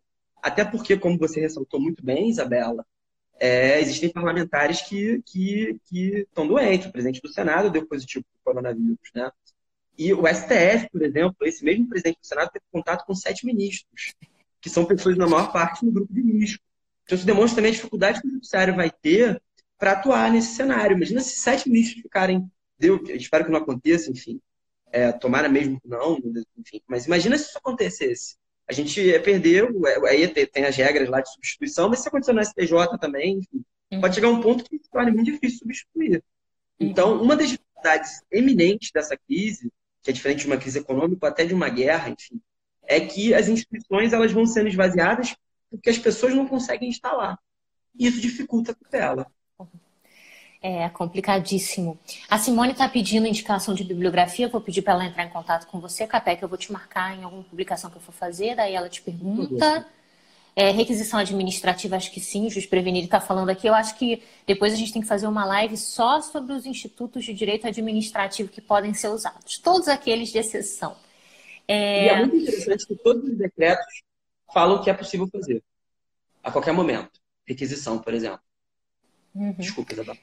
Até porque, como você ressaltou muito bem, Isabela, é, existem parlamentares que, estão doentes. O presidente do Senado deu positivo para o coronavírus. Né? E o STF, por exemplo, esse mesmo presidente do Senado teve contato com sete ministros, que são pessoas, na maior parte, no grupo de risco. Então, isso demonstra também a dificuldade que o judiciário vai ter para atuar nesse cenário. Imagina se sete ministros ficarem, deu, espero que não aconteça, enfim, é, tomara mesmo que não, enfim, mas imagina se isso acontecesse. A gente ia perder, aí tem as regras lá de substituição, mas se acontecer no STJ também, enfim, uhum. pode chegar um ponto que se torne muito difícil substituir. Uhum. Então, uma das dificuldades eminentes dessa crise, que é diferente de uma crise econômica, até de uma guerra, enfim, é que as instituições elas vão sendo esvaziadas porque as pessoas não conseguem instalar. E isso dificulta a tutela. É complicadíssimo. A Simone está pedindo indicação de bibliografia. vou pedir para ela entrar em contato com você, Capé, que eu vou te marcar em alguma publicação que eu for fazer. Daí ela te pergunta. É, requisição administrativa, acho que sim, o juiz prevenir está falando aqui. Eu acho que depois a gente tem que fazer uma live só sobre os institutos de direito administrativo que podem ser usados. Todos aqueles de exceção. É... E é muito interessante que todos os decretos falam que é possível fazer. A qualquer momento. Requisição, por exemplo. Uhum. Desculpa, Isabel.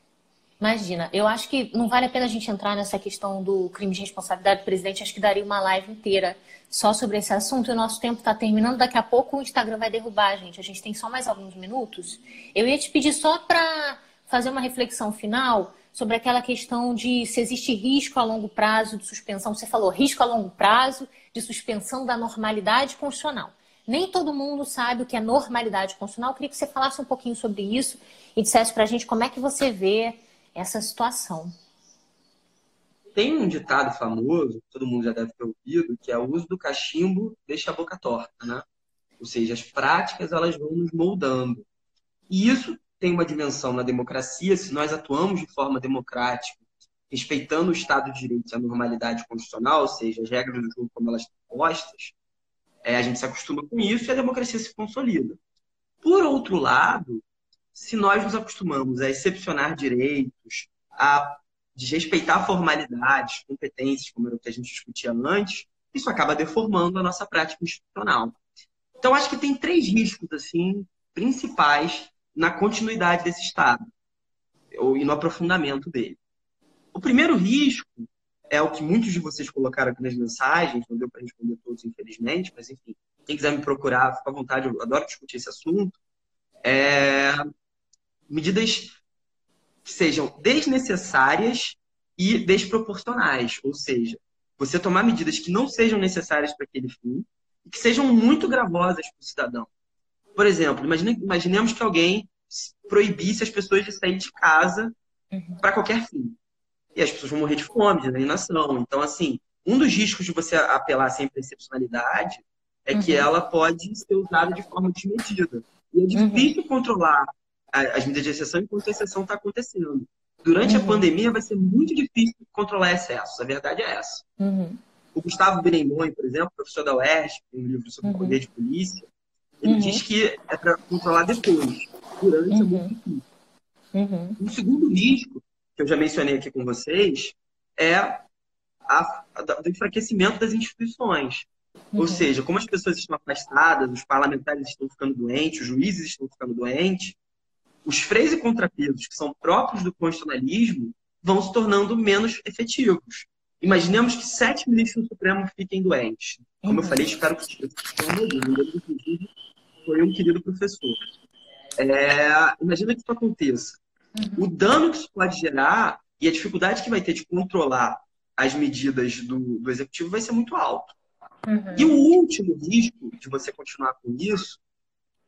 Imagina, eu acho que não vale a pena a gente entrar nessa questão do crime de responsabilidade do presidente. Acho que daria uma live inteira só sobre esse assunto. E o nosso tempo está terminando. Daqui a pouco o Instagram vai derrubar a gente. A gente tem só mais alguns minutos. Eu ia te pedir só para fazer uma reflexão final sobre aquela questão de se existe risco a longo prazo de suspensão. Você falou risco a longo prazo de suspensão da normalidade constitucional. Nem todo mundo sabe o que é normalidade constitucional. Eu queria que você falasse um pouquinho sobre isso e dissesse para a gente como é que você vê essa situação. Tem um ditado famoso, todo mundo já deve ter ouvido, que é o uso do cachimbo deixa a boca torta, né? Ou seja, as práticas elas vão nos moldando. E isso tem uma dimensão na democracia, se nós atuamos de forma democrática, respeitando o Estado de Direito e a normalidade constitucional, ou seja, as regras do jogo como elas estão postas, é, a gente se acostuma com isso e a democracia se consolida. Por outro lado, se nós nos acostumamos a excepcionar direitos, a desrespeitar formalidades, competências, como era o que a gente discutia antes, isso acaba deformando a nossa prática institucional. Então, acho que tem três riscos assim principais na continuidade desse Estado ou, e no aprofundamento dele. O primeiro risco é o que muitos de vocês colocaram aqui nas mensagens, não deu para responder todos, infelizmente, mas enfim, quem quiser me procurar, fica à vontade, eu adoro discutir esse assunto. É, medidas que sejam desnecessárias e desproporcionais, ou seja, você tomar medidas que não sejam necessárias para aquele fim e que sejam muito gravosas para o cidadão. Por exemplo, imagine, imaginemos que alguém proibisse as pessoas de sair de casa uhum. para qualquer fim. E as pessoas vão morrer de fome, de alienação. Então, assim, um dos riscos de você apelar sempre à excepcionalidade é uhum. que ela pode ser usada de forma desmedida. E é difícil uhum. controlar as medidas de exceção enquanto a exceção está acontecendo. Durante uhum. a pandemia vai ser muito difícil controlar excessos, a verdade é essa. Uhum. O Gustavo Benemon, por exemplo, professor da UERJ, tem um livro sobre uhum. poder de polícia, ele uhum. diz que é para controlar depois, durante é muito difícil. Uhum. Um segundo risco, que eu já mencionei aqui com vocês, é a, a, do enfraquecimento das instituições. Ou uhum. seja, como as pessoas estão afastadas, os parlamentares estão ficando doentes, os juízes estão ficando doentes, os freios e contrapesos que são próprios do constitucionalismo vão se tornando menos efetivos. Imaginemos que sete ministros do Supremo fiquem doentes. Como eu falei, espero que inclusive foi um querido professor. É, imagina que isso aconteça. O dano que isso pode gerar e a dificuldade que vai ter de controlar as medidas do, do executivo vai ser muito alto. Uhum. E o último risco de você continuar com isso,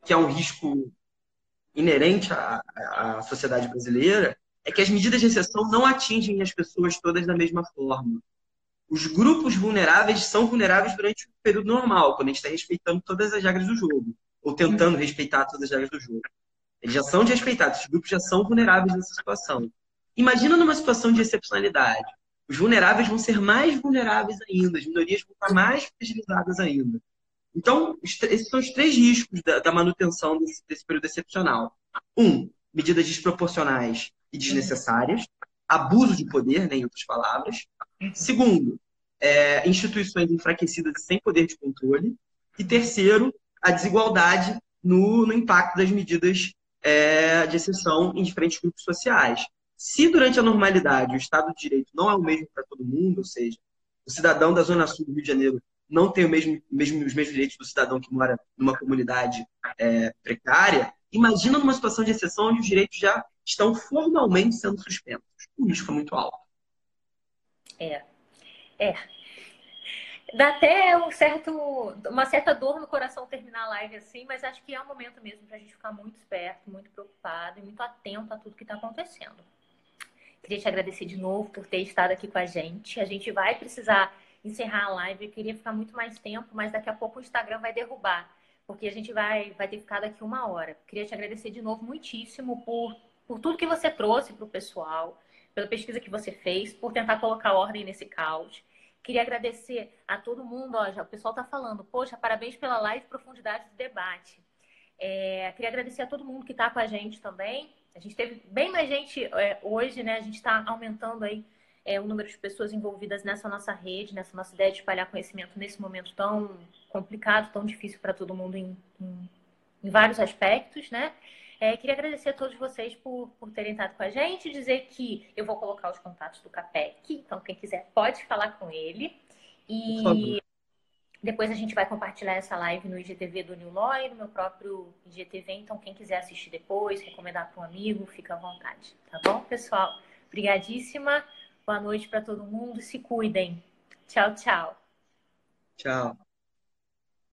que é um risco inerente à, à sociedade brasileira é que as medidas de exceção não atingem as pessoas todas da mesma forma. Os grupos vulneráveis são vulneráveis durante o período normal, quando a gente está respeitando todas as regras do jogo, ou tentando respeitar todas as regras do jogo. Eles já são desrespeitados, os grupos já são vulneráveis nessa situação. Imagina numa situação de excepcionalidade. Os vulneráveis vão ser mais vulneráveis ainda, as minorias vão estar mais fragilizadas ainda. Então, esses são os três riscos da, da manutenção desse, desse, período excepcional. Um, medidas desproporcionais e desnecessárias, abuso de poder, né, em outras palavras. Segundo, é, instituições enfraquecidas e sem poder de controle. E terceiro, a desigualdade no, no impacto das medidas é, de exceção em diferentes grupos sociais. Se durante a normalidade o Estado de Direito não é o mesmo para todo mundo, ou seja, o cidadão da Zona Sul do Rio de Janeiro não tem o mesmo, mesmo, os mesmos direitos do cidadão que mora numa comunidade é, precária, Imagina numa situação de exceção onde os direitos já estão formalmente sendo suspensos. O risco é muito alto. É. É. Dá até um certo, uma certa dor no coração terminar a live assim, mas acho que é um momento mesmo para a gente ficar muito esperto, muito preocupado e muito atento a tudo que está acontecendo. Queria te agradecer de novo por ter estado aqui com a gente. A gente vai precisar encerrar a live. Eu queria ficar muito mais tempo, mas daqui a pouco o Instagram vai derrubar, porque a gente vai, vai ter ficado aqui uma hora. Queria te agradecer de novo muitíssimo por, por tudo que você trouxe para o pessoal, pela pesquisa que você fez, por tentar colocar ordem nesse caos. Queria agradecer a todo mundo. Ó, já, o pessoal está falando, poxa, parabéns pela live profundidade do debate. É, queria agradecer a todo mundo que está com a gente também. A gente teve bem mais gente é, hoje, né? A gente está aumentando aí é, o número de pessoas envolvidas nessa nossa rede, nessa nossa ideia de espalhar conhecimento nesse momento tão complicado, tão difícil para todo mundo em, em, em, vários aspectos, né? É, queria agradecer a todos vocês por, por terem estado com a gente, dizer que eu vou colocar os contatos do CAPEC, então quem quiser pode falar com ele. E depois a gente vai compartilhar essa live no IGTV do New Law no meu próprio IGTV, então quem quiser assistir depois, recomendar para um amigo, fica à vontade, tá bom, pessoal? Obrigadíssima. Boa noite para todo mundo. Se cuidem. Tchau, tchau. Tchau.